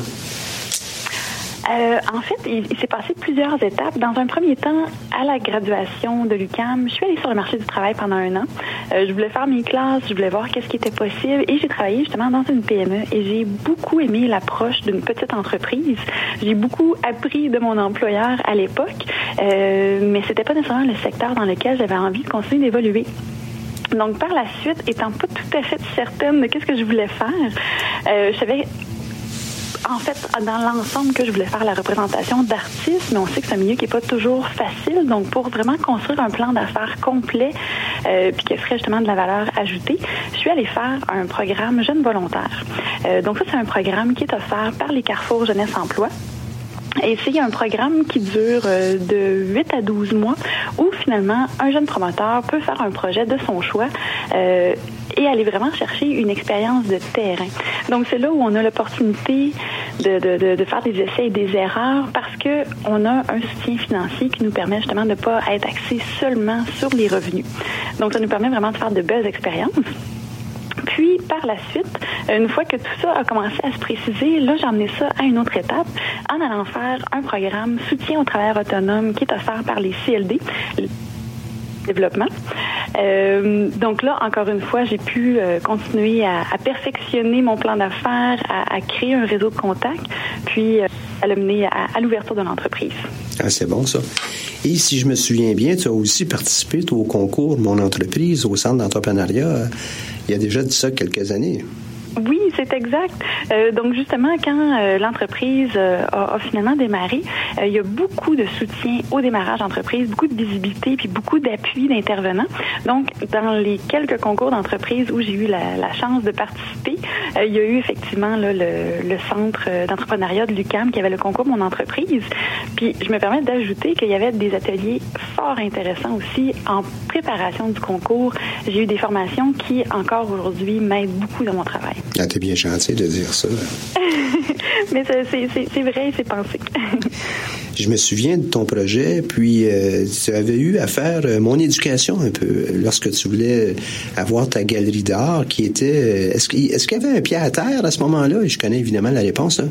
Euh, en fait, il, s'est passé plusieurs étapes. Dans un premier temps, à la graduation de l'UCAM, je suis allée sur le marché du travail pendant un an. Euh, je voulais faire mes classes, je voulais voir qu'est-ce qui était possible et j'ai travaillé justement dans une PME et j'ai beaucoup aimé l'approche d'une petite entreprise. J'ai beaucoup appris de mon employeur à l'époque, euh, mais c'était pas nécessairement le secteur dans lequel j'avais envie de continuer d'évoluer. Donc, par la suite, étant pas tout à fait certaine de qu'est-ce que je voulais faire, euh, je savais en fait, dans l'ensemble, que je voulais faire la représentation d'artistes, mais on sait que c'est un milieu qui n'est pas toujours facile. Donc, pour vraiment construire un plan d'affaires complet, euh, puis qui ferait justement de la valeur ajoutée, je suis allée faire un programme Jeunes volontaires. Euh, donc, ça, c'est un programme qui est offert par les Carrefour Jeunesse Emploi. Et c'est un programme qui dure euh, de 8 à 12 mois où finalement un jeune promoteur peut faire un projet de son choix euh, et aller vraiment chercher une expérience de terrain. Donc c'est là où on a l'opportunité de, faire des essais et des erreurs parce que on a un soutien financier qui nous permet justement de ne pas être axé seulement sur les revenus. Donc ça nous permet vraiment de faire de belles expériences. Puis, par la suite, une fois que tout ça a commencé à se préciser, là, j'ai emmené ça à une autre étape en allant faire un programme soutien aux travailleurs autonomes qui est offert par les CLD développement. Euh, donc là, encore une fois, j'ai pu euh, continuer à, perfectionner mon plan d'affaires, à, créer un réseau de contacts, puis euh, à le mener à, l'ouverture de l'entreprise. Ah, c'est bon ça. Et si je me souviens bien, tu as aussi participé au concours Mon entreprise au centre d'entrepreneuriat il y a déjà de ça quelques années. Oui, c'est exact. Euh, donc justement, quand euh, l'entreprise euh, a, finalement démarré, il y a beaucoup de soutien au démarrage d'entreprise, beaucoup de visibilité, puis beaucoup d'appui d'intervenants. Donc, dans les quelques concours d'entreprise où j'ai eu la, chance de participer, il y a eu effectivement le, centre d'entrepreneuriat de l'UCAM qui avait le concours Mon entreprise. Puis, je me permets d'ajouter qu'il y avait des ateliers fort intéressants aussi en préparation du concours. J'ai eu des formations qui, encore aujourd'hui, m'aident beaucoup dans mon travail. Ah, t'es bien gentil de dire ça. Mais c'est vrai, c'est pensé. Je me souviens de ton projet, puis euh, tu avais eu à faire euh, mon éducation un peu lorsque tu voulais avoir ta galerie d'art qui était. Est-ce qu'il est qu'il y avait un pied à terre à ce moment-là? Je connais évidemment la réponse. Hein?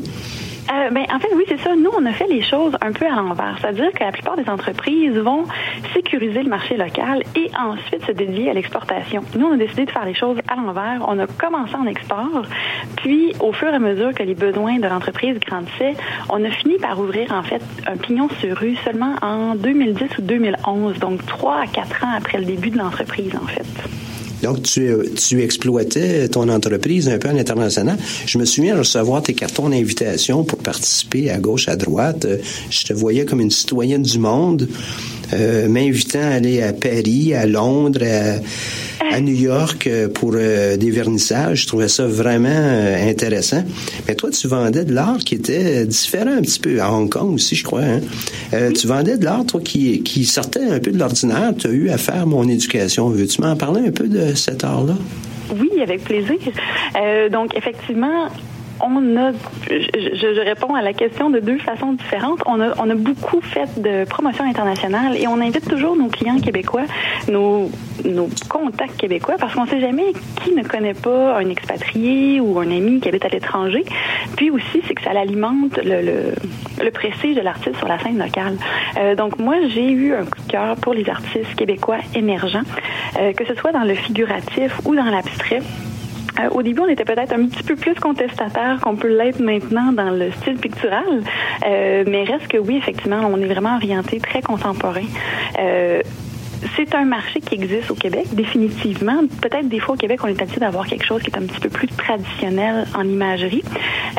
Euh, ben, en fait, oui, c'est ça. Nous, on a fait les choses un peu à l'envers. C'est-à-dire que la plupart des entreprises vont sécuriser le marché local et ensuite se dédier à l'exportation. Nous, on a décidé de faire les choses à l'envers. On a commencé en export, puis au fur et à mesure que les besoins de l'entreprise grandissaient, on a fini par ouvrir, en fait, un pignon sur rue seulement en 2010 ou 2011, donc trois à quatre ans après le début de l'entreprise, en fait. Donc, tu, tu exploitais ton entreprise un peu à l'international. Je me souviens recevoir tes cartons d'invitation pour participer à gauche, à droite. Je te voyais comme une citoyenne du monde, euh, m'invitant à aller à Paris, à Londres, à, à New York pour euh, des vernissages. Je trouvais ça vraiment euh, intéressant. Mais toi, tu vendais de l'art qui était différent un petit peu. À Hong Kong aussi, je crois. Hein? Euh, tu vendais de l'art, toi, qui, qui sortait un peu de l'ordinaire. Tu as eu à faire mon éducation. Veux-tu m'en parler un peu de cet art-là? Oui, avec plaisir. Euh, donc, effectivement, on a, je, réponds à la question de deux façons différentes. On a, on a beaucoup fait de promotion internationale et on invite toujours nos clients québécois, nos, contacts québécois, parce qu'on ne sait jamais qui ne connaît pas un expatrié ou un ami qui habite à l'étranger. Puis aussi, c'est que ça alimente le prestige de l'artiste sur la scène locale. Euh, donc moi, j'ai eu un coup de cœur pour les artistes québécois émergents, euh, que ce soit dans le figuratif ou dans l'abstrait. Euh, au début, on était peut-être un petit peu plus contestataire qu'on peut l'être maintenant dans le style pictural, euh, mais reste que oui, effectivement, on est vraiment orienté très contemporain. Euh, c'est un marché qui existe au Québec, définitivement. Peut-être des fois au Québec, on est habitué d'avoir quelque chose qui est un petit peu plus traditionnel en imagerie.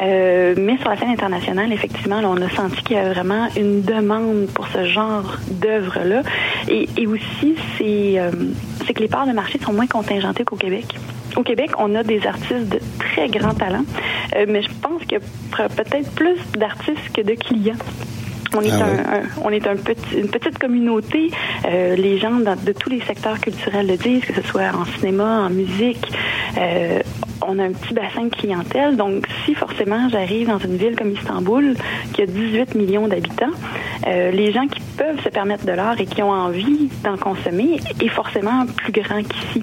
Euh, mais sur la scène internationale, effectivement, on a senti qu'il y a vraiment une demande pour ce genre d'œuvre-là. Et, aussi, c'est euh, que les parts de marché sont moins contingentées qu'au Québec. Au Québec, on a des artistes de très grand talent, euh, mais je pense qu'il y a peut-être plus d'artistes que de clients. On est, ah un, on est un petit, une petite communauté. Euh, les gens de tous les secteurs culturels le disent, que ce soit en cinéma, en musique. Euh, on a un petit bassin de clientèle. Donc, si forcément j'arrive dans une ville comme Istanbul, qui a 18 millions d'habitants, euh, les gens qui peuvent se permettre de l'art et qui ont envie d'en consommer est forcément plus grand qu'ici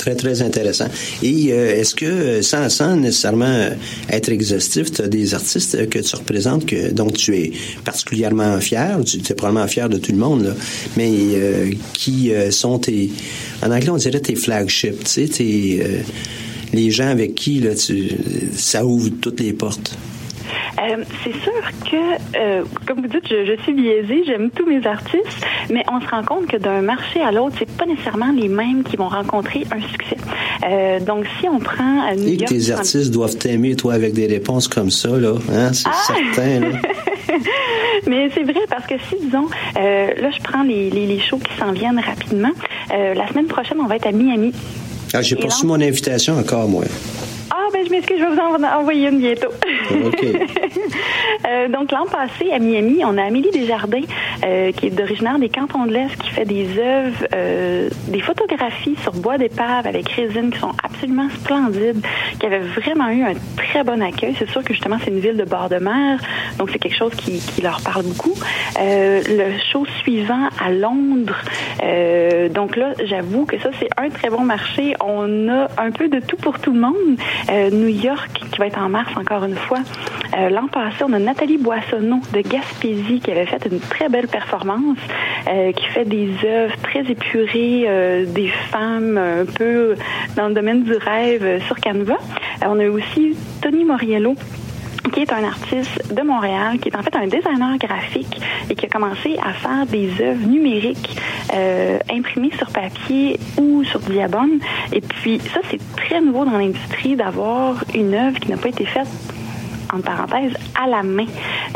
très, très intéressant. Et euh, est-ce que, sans, sans nécessairement être exhaustif, tu as des artistes que tu représentes que, dont tu es particulièrement fier, tu es probablement fier de tout le monde, là, mais euh, qui euh, sont tes, en anglais on dirait tes flagships, tu sais, tes, les gens avec qui là, tu, ça ouvre toutes les portes? Euh, c'est sûr que, euh, comme vous dites, je, suis biaisée, j'aime tous mes artistes, mais on se rend compte que d'un marché à l'autre, c'est pas nécessairement les mêmes qui vont rencontrer un succès. Euh, donc, si on prend New Et que tes artistes doivent t'aimer, toi, avec des réponses comme ça, là, hein, c'est ah! certain. Là. mais c'est vrai parce que si, disons, là, je prends les, les, les shows qui s'en viennent rapidement. la semaine prochaine, on va être à Miami. Ah, j'ai reçu mon invitation encore, moi. Ah, ben, je m'excuse, je vais vous en envoyer une bientôt. OK. euh, donc, l'an passé, à Miami, on a Amélie Desjardins, euh, qui est originaire des cantons de l'Est, qui fait des œuvres, euh, des photographies sur bois d'épave avec résine qui sont absolument splendides, qui avait vraiment eu un très bon accueil. C'est sûr que justement, c'est une ville de bord de mer, donc c'est quelque chose qui, qui leur parle beaucoup. Le show suivant à Londres, donc là, j'avoue que ça, c'est un très bon marché. On a un peu de tout pour tout le monde. Euh, New York, qui va être en mars encore une fois. Euh, l'an passé, on a Nathalie Boissonneau de Gaspésie qui avait fait une très belle performance, euh, qui fait des œuvres très épurées, des femmes un peu dans le domaine du rêve sur Canva. on a aussi Tony Moriello qui est un artiste de Montréal, qui est en fait un designer graphique et qui a commencé à faire des œuvres numériques euh, imprimées sur papier ou sur diabone. Et puis ça, c'est très nouveau dans l'industrie d'avoir une œuvre qui n'a pas été faite en parenthèse, à la main.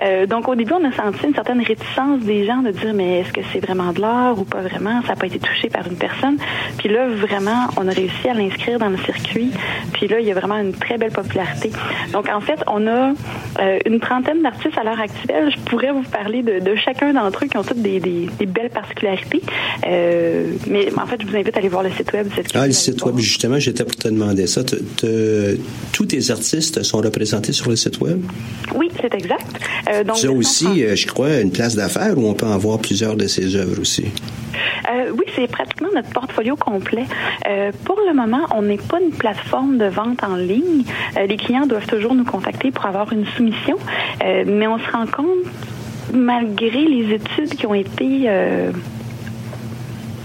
Euh, donc, au début, on a senti une certaine réticence des gens de dire, mais est-ce que c'est vraiment de l'art ou pas vraiment? Ça n'a pas été touché par une personne. Puis là, vraiment, on a réussi à l'inscrire dans le circuit. Puis là, il y a vraiment une très belle popularité. Donc, en fait, on a euh, une trentaine d'artistes à l'heure actuelle. Je pourrais vous parler de, de chacun d'entre eux qui ont toutes des, des, des belles particularités. Euh, mais en fait, je vous invite à aller voir le site web. Cette ah, le site web, justement, j'étais pour te demander ça. tous tes artistes sont représentés sur le site web? Oui, c'est exact. Euh, donc, aussi, euh, je crois, une place d'affaires où on peut en voir plusieurs de ces œuvres aussi. Euh, oui, c'est pratiquement notre portfolio complet. Euh, pour le moment, on n'est pas une plateforme de vente en ligne. les clients doivent toujours nous contacter pour avoir une soumission, mais on se rend compte, malgré les études qui ont été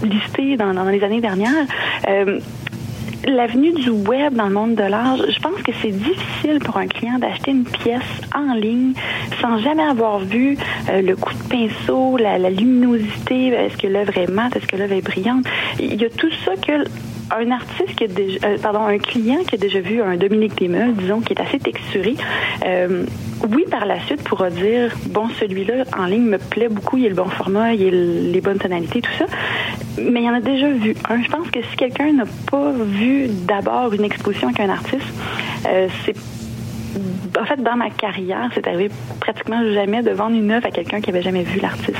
listées dans, dans, les années dernières, l'avenue du web dans le monde de l'art, je pense que c'est difficile pour un client d'acheter une pièce en ligne sans jamais avoir vu euh, le coup de pinceau, la, luminosité, est-ce que l'œuvre est mate, est-ce que l'œuvre est brillante. Il y a tout ça que un artiste qui a déjà, euh, pardon, un client qui a déjà vu un Dominique Desmeules, disons, qui est assez texturé, euh, oui, par la suite, pourra dire, bon, celui-là, en ligne, me plaît beaucoup, il a le bon format, il a les bonnes tonalités, tout ça. Mais il y en a déjà vu un. Je pense que si quelqu'un n'a pas vu d'abord une exposition avec un artiste, euh, c'est en fait, dans ma carrière, c'est arrivé pratiquement jamais de vendre une œuvre à quelqu'un qui avait jamais vu l'artiste.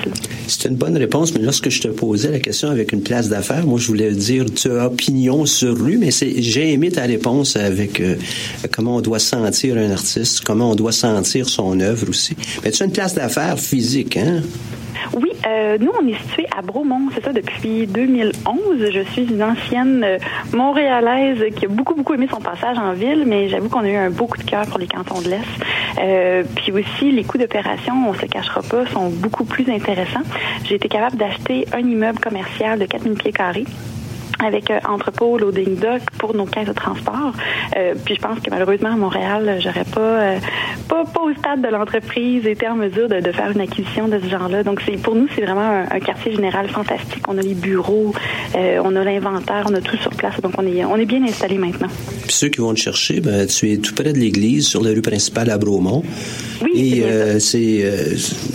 C'est une bonne réponse, mais lorsque je te posais la question avec une place d'affaires, moi, je voulais dire, tu as opinion sur lui, mais c'est, j'ai aimé ta réponse avec euh, comment on doit sentir un artiste, comment on doit sentir son œuvre aussi. Mais tu as une place d'affaires physique, hein? Oui, euh, nous, on est situé à Bromont, c'est ça, depuis 2011. Je suis une ancienne euh, Montréalaise qui a beaucoup, beaucoup aimé son passage en ville, mais j'avoue qu'on a eu un beau coup de cœur pour les cantons de l'Est. Euh, puis aussi, les coûts d'opération, on se cachera pas, sont beaucoup plus intéressants. J'ai été capable d'acheter un immeuble commercial de 4000 pieds carrés avec euh, entrepôt, loading dock pour nos caisses de transport. Euh, puis je pense que malheureusement à Montréal, j'aurais pas, euh, pas, pas au stade de l'entreprise été en mesure de, de, faire une acquisition de ce genre-là. Donc c'est pour nous c'est vraiment un, un, quartier général fantastique. On a les bureaux, euh, on a l'inventaire, on a tout sur place. Donc on est on est bien installé maintenant. Puis ceux qui vont te chercher, ben tu es tout près de l'église sur la rue principale à Bromont. Oui. Et euh, c'est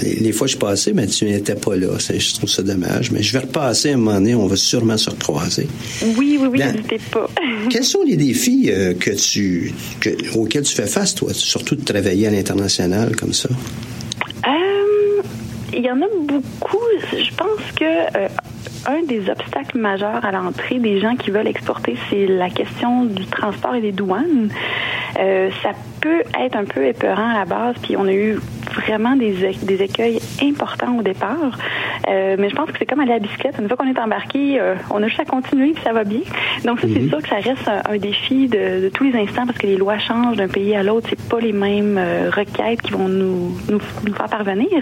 les fois que je passais, mais ben, tu n'étais pas là. Je trouve ça dommage. Mais je vais repasser un moment donné. On va sûrement se recroiser. Oui, oui, oui, n'hésitez pas. quels sont les défis euh, que tu, que, auxquels tu fais face, toi, surtout de travailler à l'international comme ça? Euh, il y en a beaucoup. Je pense que euh, un des obstacles majeurs à l'entrée des gens qui veulent exporter, c'est la question du transport et des douanes. Euh, ça peut être un peu épeurant à la base, puis on a eu vraiment des, des écueils importants au départ. Euh, mais je pense que c'est comme aller à la bicyclette. Une fois qu'on est embarqué, euh, on a juste à continuer puis ça va bien. Donc ça, mm -hmm. c'est sûr que ça reste un, un défi de, de, tous les instants parce que les lois changent d'un pays à l'autre. C'est pas les mêmes euh, requêtes qui vont nous, nous, nous faire parvenir.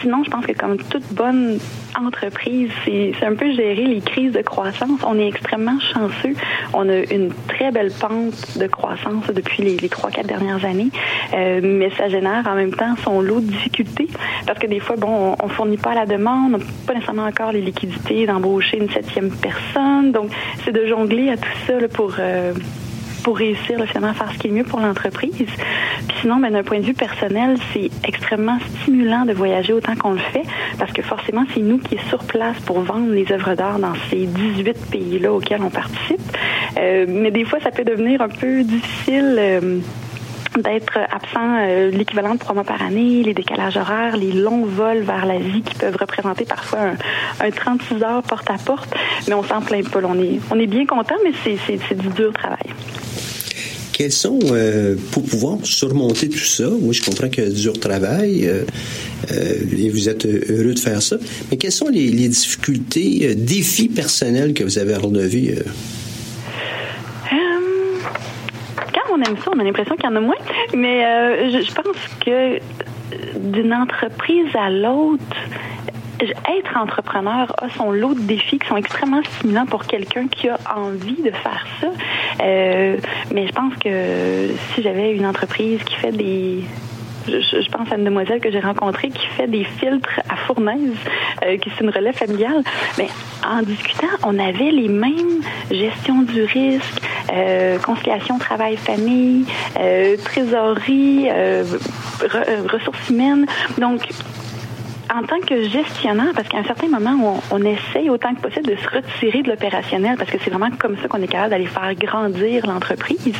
Sinon, je pense que comme toute bonne entreprise, c'est un peu gérer les crises de croissance. On est extrêmement chanceux. On a une très belle pente de croissance depuis les, les 3-4 dernières années, euh, mais ça génère en même temps son lot de difficultés parce que des fois, bon, on, on fournit pas la demande, on n'a pas nécessairement encore les liquidités d'embaucher une septième personne. Donc, c'est de jongler à tout ça là, pour... Euh, pour réussir finalement à faire ce qui est mieux pour l'entreprise. Puis sinon, ben, d'un point de vue personnel, c'est extrêmement stimulant de voyager autant qu'on le fait parce que forcément, c'est nous qui est sur place pour vendre les œuvres d'art dans ces 18 pays-là auxquels on participe. Euh, mais des fois, ça peut devenir un peu difficile. Euh, d'être absent euh, l'équivalent de trois mois par année, les décalages horaires, les longs vols vers l'Asie qui peuvent représenter parfois un, un 36 heures porte à porte, mais on s'en plaint pas. On est, on est bien content, mais c'est du dur travail. Quels sont, euh, pour pouvoir surmonter tout ça, moi je comprends a dur travail euh, euh, et vous êtes heureux de faire ça, mais quelles sont les, difficultés, défis personnels que vous avez relevés? on aime ça, on a l'impression qu'il y en a moins. Mais euh, je, pense que d'une entreprise à l'autre, être entrepreneur a son lot de défis qui sont extrêmement stimulants pour quelqu'un qui a envie de faire ça. Euh, mais je pense que si j'avais une entreprise qui fait des je, pense à une demoiselle que j'ai rencontrée qui fait des filtres à fournaise, euh, qui c'est une relève familiale. Mais en discutant, on avait les mêmes gestion du risque, euh, conciliation travail-famille, trésorerie, re, ressources humaines. Donc, en tant que gestionnaire, parce qu'à un certain moment, on, essaye autant que possible de se retirer de l'opérationnel, parce que c'est vraiment comme ça qu'on est capable d'aller faire grandir l'entreprise.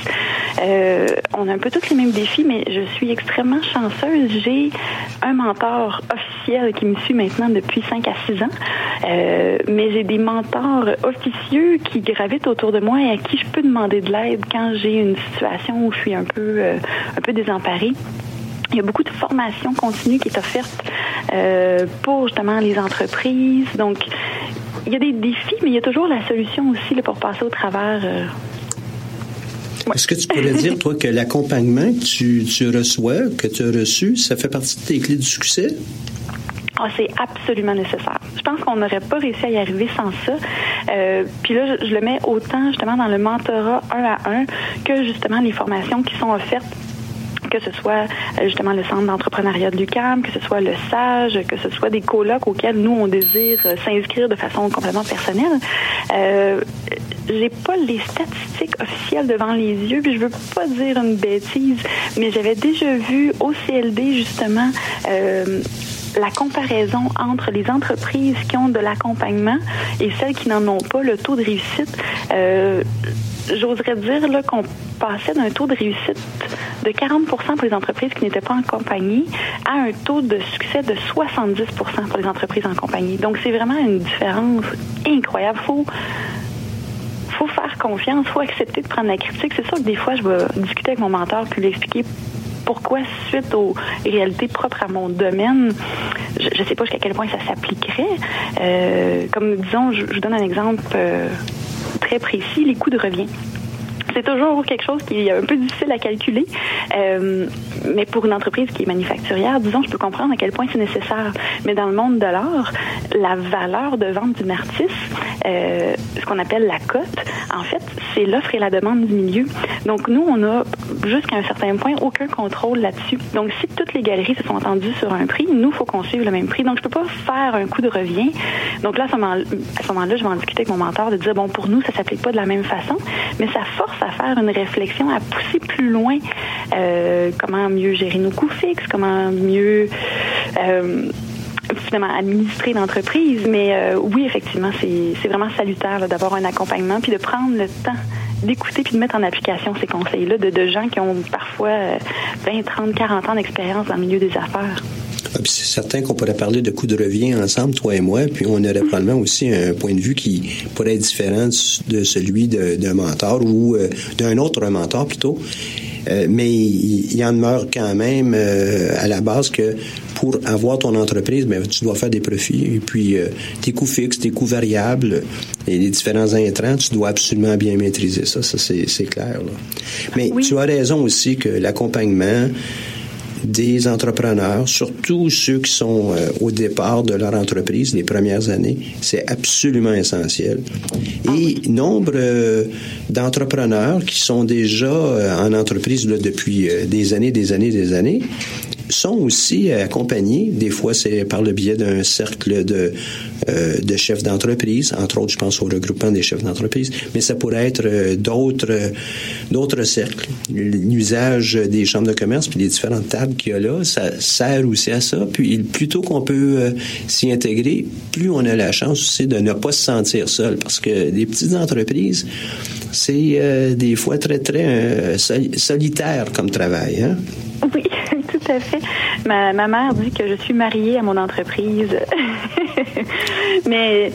Euh, on a un peu tous les mêmes défis, mais je suis extrêmement chanceuse. J'ai un mentor officiel qui me suit maintenant depuis 5 à 6 ans, euh, mais j'ai des mentors officieux qui gravitent autour de moi et à qui je peux demander de l'aide quand j'ai une situation où je suis un peu, euh, un peu désemparée. Il y a beaucoup de formation continue qui est offerte euh, pour justement les entreprises. Donc, il y a des défis, mais il y a toujours la solution aussi là, pour passer au travers. Euh... Ouais. Est-ce que tu pourrais dire, toi, que l'accompagnement que tu, tu reçois, que tu as reçu, ça fait partie de tes clés du succès? Oh, c'est absolument nécessaire. Je pense qu'on n'aurait pas réussi à y arriver sans ça. Euh, puis là, je, je, le mets autant justement dans le mentorat un à un que justement les formations qui sont offertes que ce soit justement le centre d'entrepreneuriat de l'UCAM, que ce soit le SAGE, que ce soit des colloques auxquels nous, on désire s'inscrire de façon complètement personnelle. Euh, j'ai pas les statistiques officielles devant les yeux, puis je veux pas dire une bêtise, mais j'avais déjà vu au CLD justement euh, la comparaison entre les entreprises qui ont de l'accompagnement et celles qui n'en ont pas, le taux de réussite. Euh, J'oserais dire là qu'on passait d'un taux de réussite de 40% pour les entreprises qui n'étaient pas en compagnie à un taux de succès de 70% pour les entreprises en compagnie. Donc c'est vraiment une différence incroyable. Faut faut faire confiance, faut accepter de prendre la critique. C'est sûr que des fois je vais discuter avec mon mentor puis lui expliquer pourquoi, suite aux réalités propres à mon domaine, je ne sais pas jusqu'à quel point ça s'appliquerait. Euh, comme disons, je, je, donne un exemple euh, très précis, les coûts de revient. C'est toujours quelque chose qui est un peu difficile à calculer. Euh, mais pour une entreprise qui est manufacturière, disons, je peux comprendre à quel point c'est nécessaire. Mais dans le monde de l'art, la valeur de vente d'une artiste, euh, ce qu'on appelle la cote, en fait, c'est l'offre et la demande du milieu. Donc, nous, on a, jusqu'à un certain point, aucun contrôle là-dessus. Donc, si toutes les galeries se sont entendues sur un prix, nous, faut qu'on suive le même prix. Donc, je peux pas faire un coup de revient. Donc là, à ce moment-là, je vais en discuter avec mon mentor de dire, bon, pour nous, ça s'applique pas de la même façon, mais ça force à faire une réflexion, à pousser plus loin euh, comment mieux gérer nos coûts fixes, comment mieux euh, finalement administrer l'entreprise. Mais euh, oui, effectivement, c'est vraiment salutaire d'avoir un accompagnement puis de prendre le temps d'écouter puis de mettre en application ces conseils-là de, de, gens qui ont parfois 20, 30, 40 ans d'expérience dans le milieu des affaires. Ah, c'est certain qu'on pourrait parler de coût de revient ensemble, toi et moi, puis on aurait probablement aussi un point de vue qui pourrait être différent de celui d'un mentor ou euh, d'un autre mentor plutôt. Euh, mais il, y en demeure quand même euh, à la base que pour avoir ton entreprise, ben, tu dois faire des profits. Et puis, tes coûts fixes, tes coûts variables et les différents intrants, tu dois absolument bien maîtriser ça. Ça, c'est clair. Là. Mais tu as raison aussi que l'accompagnement, des entrepreneurs, surtout ceux qui sont euh, au départ de leur entreprise, les premières années. C'est absolument essentiel. Et nombre euh, d'entrepreneurs qui sont déjà euh, en entreprise là, depuis des années, des années, des années, sont aussi accompagnés. Des fois, c'est par le biais d'un cercle de, euh, de chefs d'entreprise. Entre autres, je pense au regroupement des chefs d'entreprise. Mais ça pourrait être euh, d'autres d'autres cercles. L'usage des chambres de commerce puis les différentes tables qu'il y a là, ça sert aussi à ça. Puis plutôt qu'on peut euh, s'y intégrer, plus on a la chance aussi de ne pas se sentir seul. Parce que des petites entreprises, c'est des fois très, très solitaire comme travail. Hein? Tout à fait. Ma, ma mère dit que je suis mariée à mon entreprise. Mais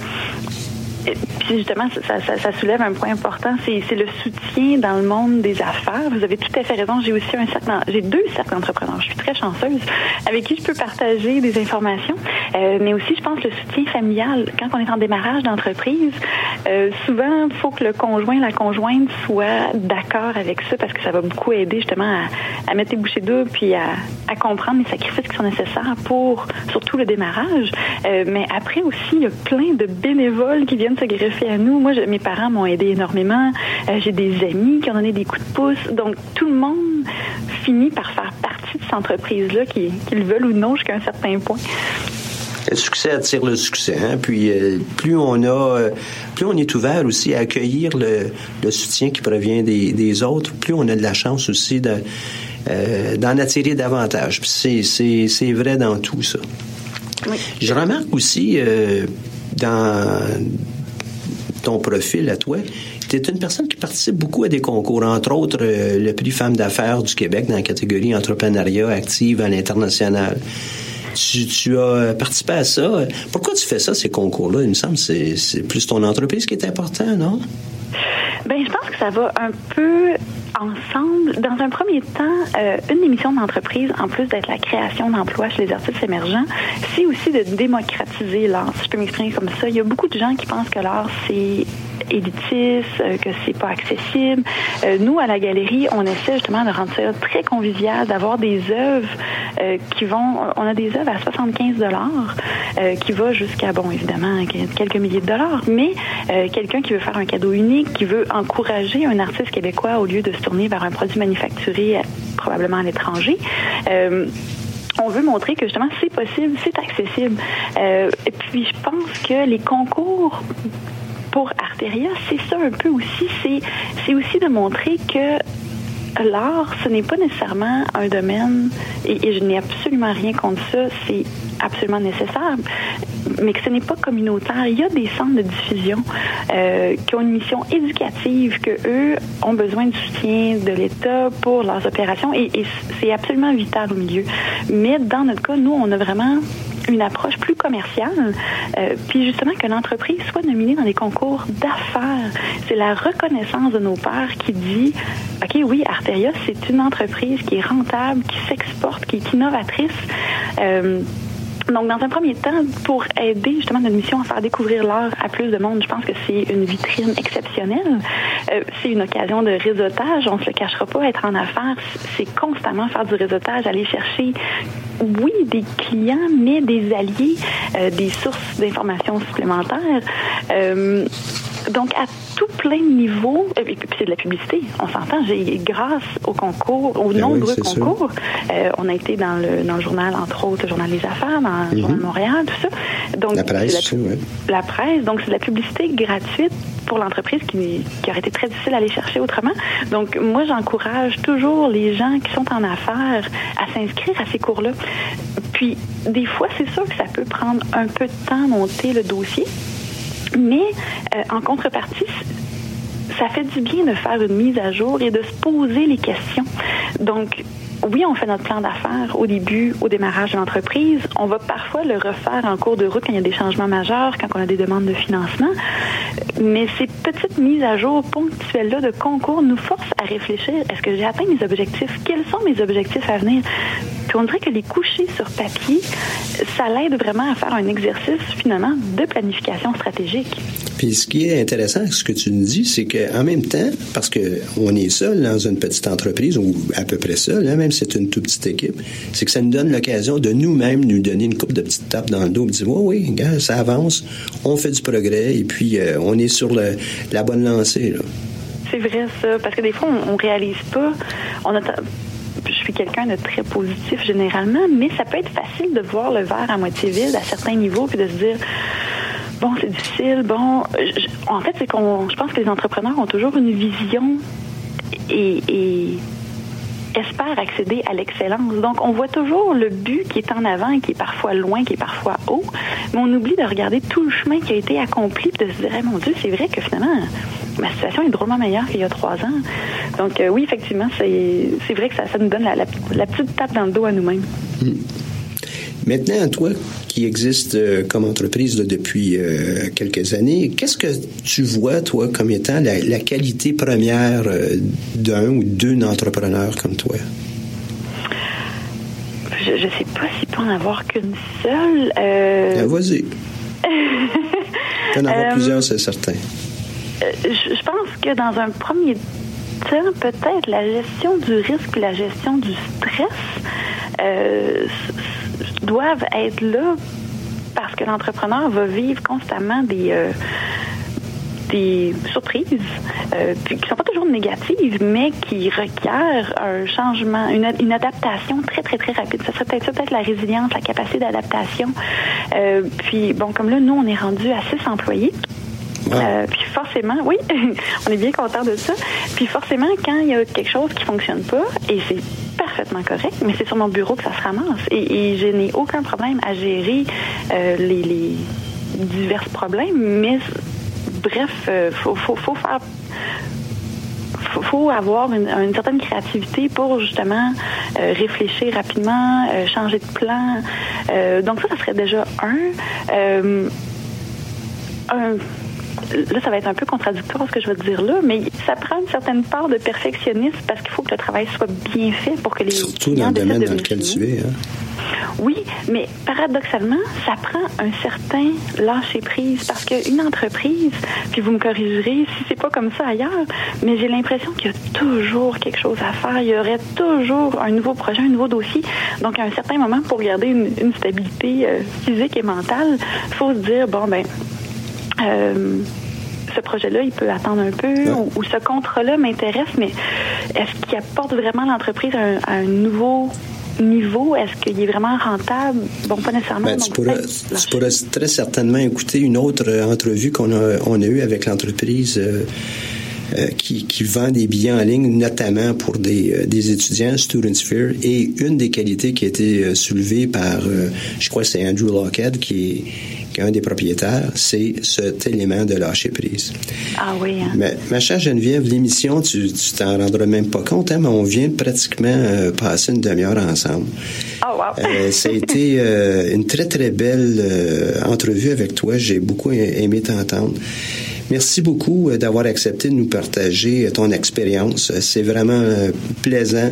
puis justement, ça, ça, ça, soulève un point important, c'est le soutien dans le monde des affaires. Vous avez tout à fait raison. J'ai aussi un cercle, j'ai deux cercles d'entrepreneurs. Je suis très chanceuse avec qui je peux partager des informations, euh, mais aussi, je pense, le soutien familial. Quand on est en démarrage d'entreprise, euh, souvent, il faut que le conjoint, la conjointe soit d'accord avec ça parce que ça va beaucoup aider justement à, à mettre les bouchées doubles puis à, à, comprendre les sacrifices qui sont nécessaires pour surtout le démarrage. Euh, mais après aussi, il y a plein de bénévoles qui viennent se greffer à nous. Moi, mes parents m'ont aidé énormément. Euh, j'ai des amis qui ont donné des coups de pouce. Donc, tout le monde finit par faire partie de cette entreprise-là, qu'ils veulent ou non jusqu'à un certain point. Le succès attire le succès. Hein? Puis euh, plus on a, plus on est ouvert aussi à accueillir le, soutien qui provient des, autres, plus on a de la chance aussi d'en attirer davantage. C'est vrai dans tout ça. Je remarque aussi dans ton profil à toi, tu es une personne qui participe beaucoup à des concours, entre autres euh, le prix Femmes d'affaires du Québec dans la catégorie entrepreneuriat active à l'international. Tu, as participé à ça. Pourquoi tu fais ça, ces concours-là? Il me semble que c'est plus ton entreprise qui est important, non? Ben, je pense que ça va un peu ensemble. Dans un premier temps, euh, une émission d'entreprise, en plus d'être la création d'emplois chez les artistes émergents, c'est aussi de démocratiser l'art. Si je peux m'exprimer comme ça, il y a beaucoup de gens qui pensent que l'art, c'est élitiste, euh, que c'est pas accessible. Euh, nous, à la galerie, on essaie justement de rendre ça très convivial, d'avoir des œuvres euh, qui vont... On a des œuvres à 75 dollars qui va jusqu'à, bon, évidemment, quelques milliers de dollars, mais quelqu'un qui veut faire un cadeau unique, qui veut encourager un artiste québécois au lieu de se tourner vers un produit manufacturé probablement à l'étranger on veut montrer que justement c'est possible, c'est accessible. et puis je pense que les concours pour Arteria, c'est ça un peu aussi. C'est aussi de montrer que l'art, ce n'est pas nécessairement un domaine, et, je n'ai absolument rien contre ça, c'est absolument nécessaire, mais que ce n'est pas communautaire. Il y a des centres de diffusion euh, qui ont une mission éducative, que eux ont besoin de soutien de l'État pour leurs opérations, et c'est absolument vital au milieu. Mais dans notre cas, nous, on a vraiment une approche plus commerciale, euh, puis justement que l'entreprise soit nominée dans des concours d'affaires. C'est la reconnaissance de nos pères qui dit, OK, oui, Arteria, c'est une entreprise qui est rentable, qui s'exporte, qui est innovatrice. Euh, Donc, dans un premier temps, pour aider justement notre mission à faire découvrir l'art à plus de monde, je pense que c'est une vitrine exceptionnelle. Euh, c'est une occasion de réseautage. On se le cachera pas. Être en affaires, c'est constamment faire du réseautage, aller chercher, oui, des clients, mais des alliés, euh, des sources d'informations supplémentaires. Euh, donc, à tout plein de niveaux, et puis c'est de la publicité, on s'entend, grâce au concours, aux Ben nombreux oui, concours, euh, on a été dans le, dans le journal, entre autres, le Journal des Affaires, dans le Journal de Montréal, tout ça. Donc. La presse, aussi, ouais. la presse, donc c'est de la publicité gratuite pour l'entreprise qui, qui aurait été très difficile à aller chercher autrement. Donc, moi, j'encourage toujours les gens qui sont en affaires à s'inscrire à ces cours-là. Puis, des fois, c'est sûr que ça peut prendre un peu de temps à monter le dossier, mais euh, en contrepartie, ça fait du bien de faire une mise à jour et de se poser les questions. Donc, oui, on fait notre plan d'affaires au début, au démarrage de l'entreprise. On va parfois le refaire en cours de route quand il y a des changements majeurs, quand on a des demandes de financement. Mais ces petites mises à jour ponctuelles-là de concours nous forcent à réfléchir. Est-ce que j'ai atteint mes objectifs? Quels sont mes objectifs à venir? Puis on dirait que les coucher sur papier, ça l'aide vraiment à faire un exercice, finalement, de planification stratégique. Puis ce qui est intéressant, ce que tu nous dis, c'est qu'en même temps, parce que on est seul dans une petite entreprise, ou à peu près seul, hein, même c'est une toute petite équipe, c'est que ça nous donne l'occasion de nous-mêmes nous donner une coupe de petites tapes dans le dos, et dire, oui, oui, ça avance, on fait du progrès, et puis euh, on est sur le- la bonne lancée. C'est vrai ça, parce que des fois on, on réalise pas. Je suis quelqu'un de très positif généralement, mais ça peut être facile de voir le verre à moitié vide à certains niveaux puis de se dire bon c'est difficile, bon en fait c'est qu'on je pense que les entrepreneurs ont toujours une vision et espèrent accéder à l'excellence. Donc, on voit toujours le but qui est en avant qui est parfois loin, qui est parfois haut, mais on oublie de regarder tout le chemin qui a été accompli et de se dire, mon Dieu, c'est vrai que finalement, ma situation est drôlement meilleure qu'il y a trois ans. Donc, euh, oui, effectivement, c'est vrai que ça, ça nous donne la, petite tape dans le dos à nous-mêmes. Maintenant, toi qui existe euh, comme entreprise là, depuis euh, quelques années, qu'est-ce que tu vois, toi, comme étant la, la qualité première euh, d'un ou d'une entrepreneur comme toi? Je ne sais pas s'il peut en avoir qu'une seule. Euh, Ah, Vas-y. En avoir plusieurs, c'est certain. Je, pense que dans un premier temps, peut-être la gestion du risque et la gestion du stress euh, doivent être là parce que l'entrepreneur va vivre constamment des euh, des surprises euh, qui sont pas toujours négatives, mais qui requièrent un changement, une, une adaptation très très très rapide. Ça serait peut-être ça, peut-être la résilience, la capacité d'adaptation. Euh, puis bon, comme là, nous, on est rendu à six employés. Euh, puis forcément, oui, on est bien content de ça. Puis forcément, quand il y a quelque chose qui fonctionne pas, et c'est parfaitement correct, mais c'est sur mon bureau que ça se ramasse. Et, je n'ai aucun problème à gérer euh, les, divers problèmes, mais bref, euh, faut, faut, faut faire faut, avoir une, certaine créativité pour justement euh, réfléchir rapidement, changer de plan. Donc ça, ça serait déjà un. Un là, ça va être un peu contradictoire ce que je vais te dire là, mais ça prend une certaine part de perfectionnisme parce qu'il faut que le travail soit bien fait pour que les Surtout dans le domaine dans de lequel tu es. Hein? oui, mais paradoxalement, ça prend un certain lâcher prise parce qu'une entreprise, puis vous me corrigerez si c'est pas comme ça ailleurs, mais j'ai l'impression qu'il y a toujours quelque chose à faire. Il y aurait toujours un nouveau projet, un nouveau dossier. Donc, à un certain moment, pour garder une, une stabilité euh, physique et mentale, il faut se dire bon ben. Euh, ce projet-là, il peut attendre un peu, ou, ou ce contrat-là m'intéresse, mais est-ce qu'il apporte vraiment l'entreprise à un, à un nouveau niveau? Est-ce qu'il est vraiment rentable? Bon, pas nécessairement. Ben, tu, pourras, peut-être tu pourras très certainement écouter une autre euh, entrevue qu'on a, on a eue avec l'entreprise euh, qui, qui vend des billets en ligne, notamment pour des, euh, des étudiants, Student Sphere. Et une des qualités qui a été euh, soulevée par, euh, je crois que c'est Andrew Lockhead, qui est, qui est un des propriétaires, c'est cet élément de lâcher prise. Ah oui. hein. Ma, ma chère Geneviève, l'émission, tu t'en rendras même pas compte, hein, mais on vient pratiquement euh, passer une demi-heure ensemble. Oh, wow. Euh, ça a été euh, une très, très belle euh, entrevue avec toi. J'ai beaucoup aimé t'entendre. Merci beaucoup euh, d'avoir accepté de nous partager ton expérience. C'est vraiment plaisant.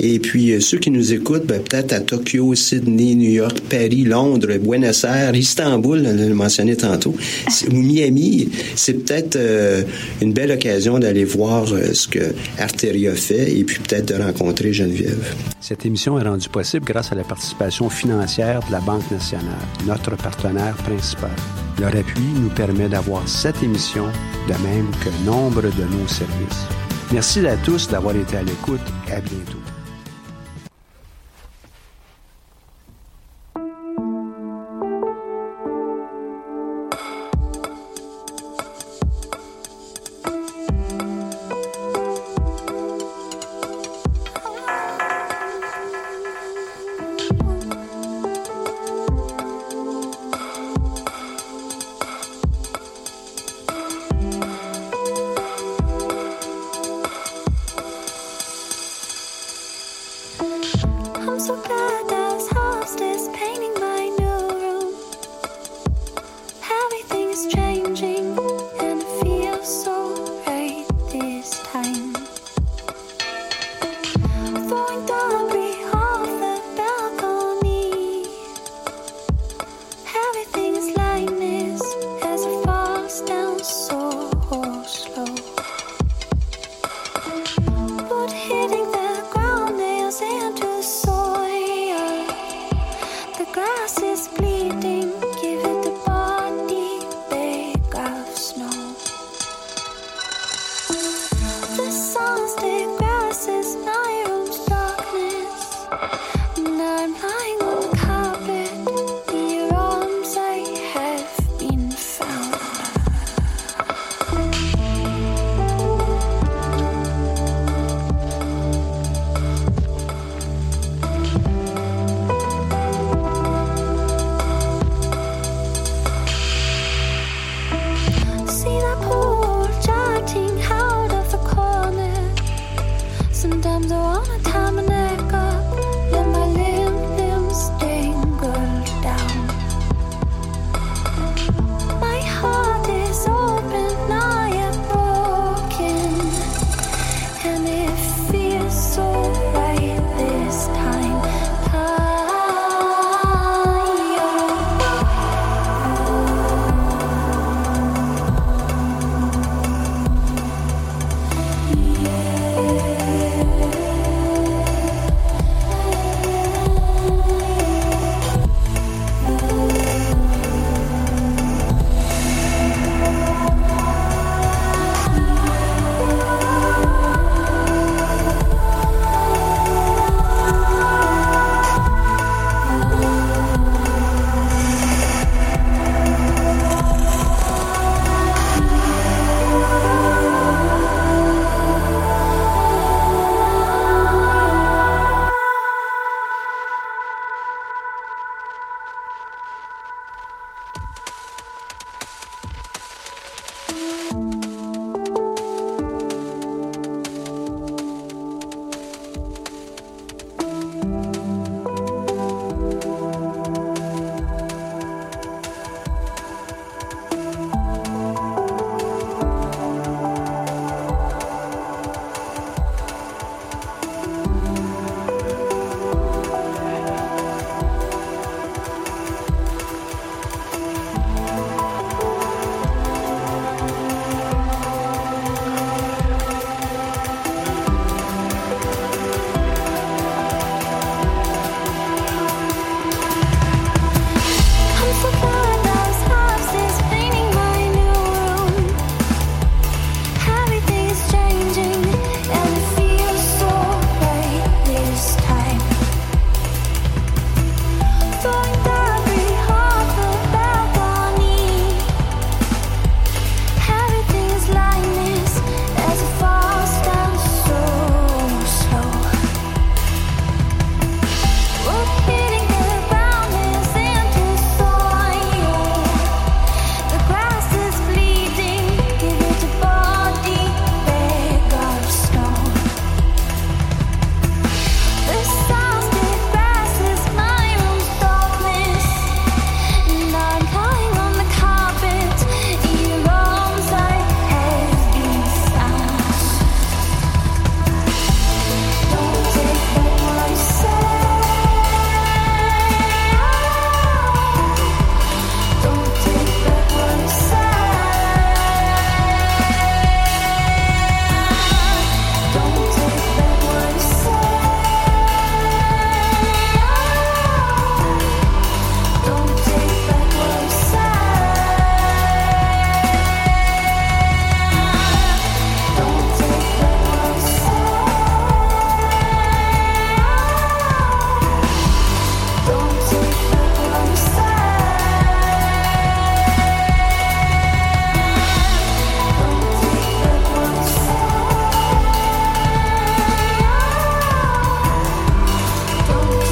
Et puis, ceux qui nous écoutent, ben, peut-être à Tokyo, Sydney, New York, Paris, Londres, Buenos Aires, Istanbul, on l'a mentionné tantôt, ou Miami, c'est peut-être une belle occasion d'aller voir ce que Arteria fait et puis peut-être de rencontrer Geneviève. Cette émission est rendue possible grâce à la participation financière de la Banque nationale, notre partenaire principal. Leur appui nous permet d'avoir cette émission, de même que nombre de nos services. Merci à tous d'avoir été à l'écoute et à bientôt.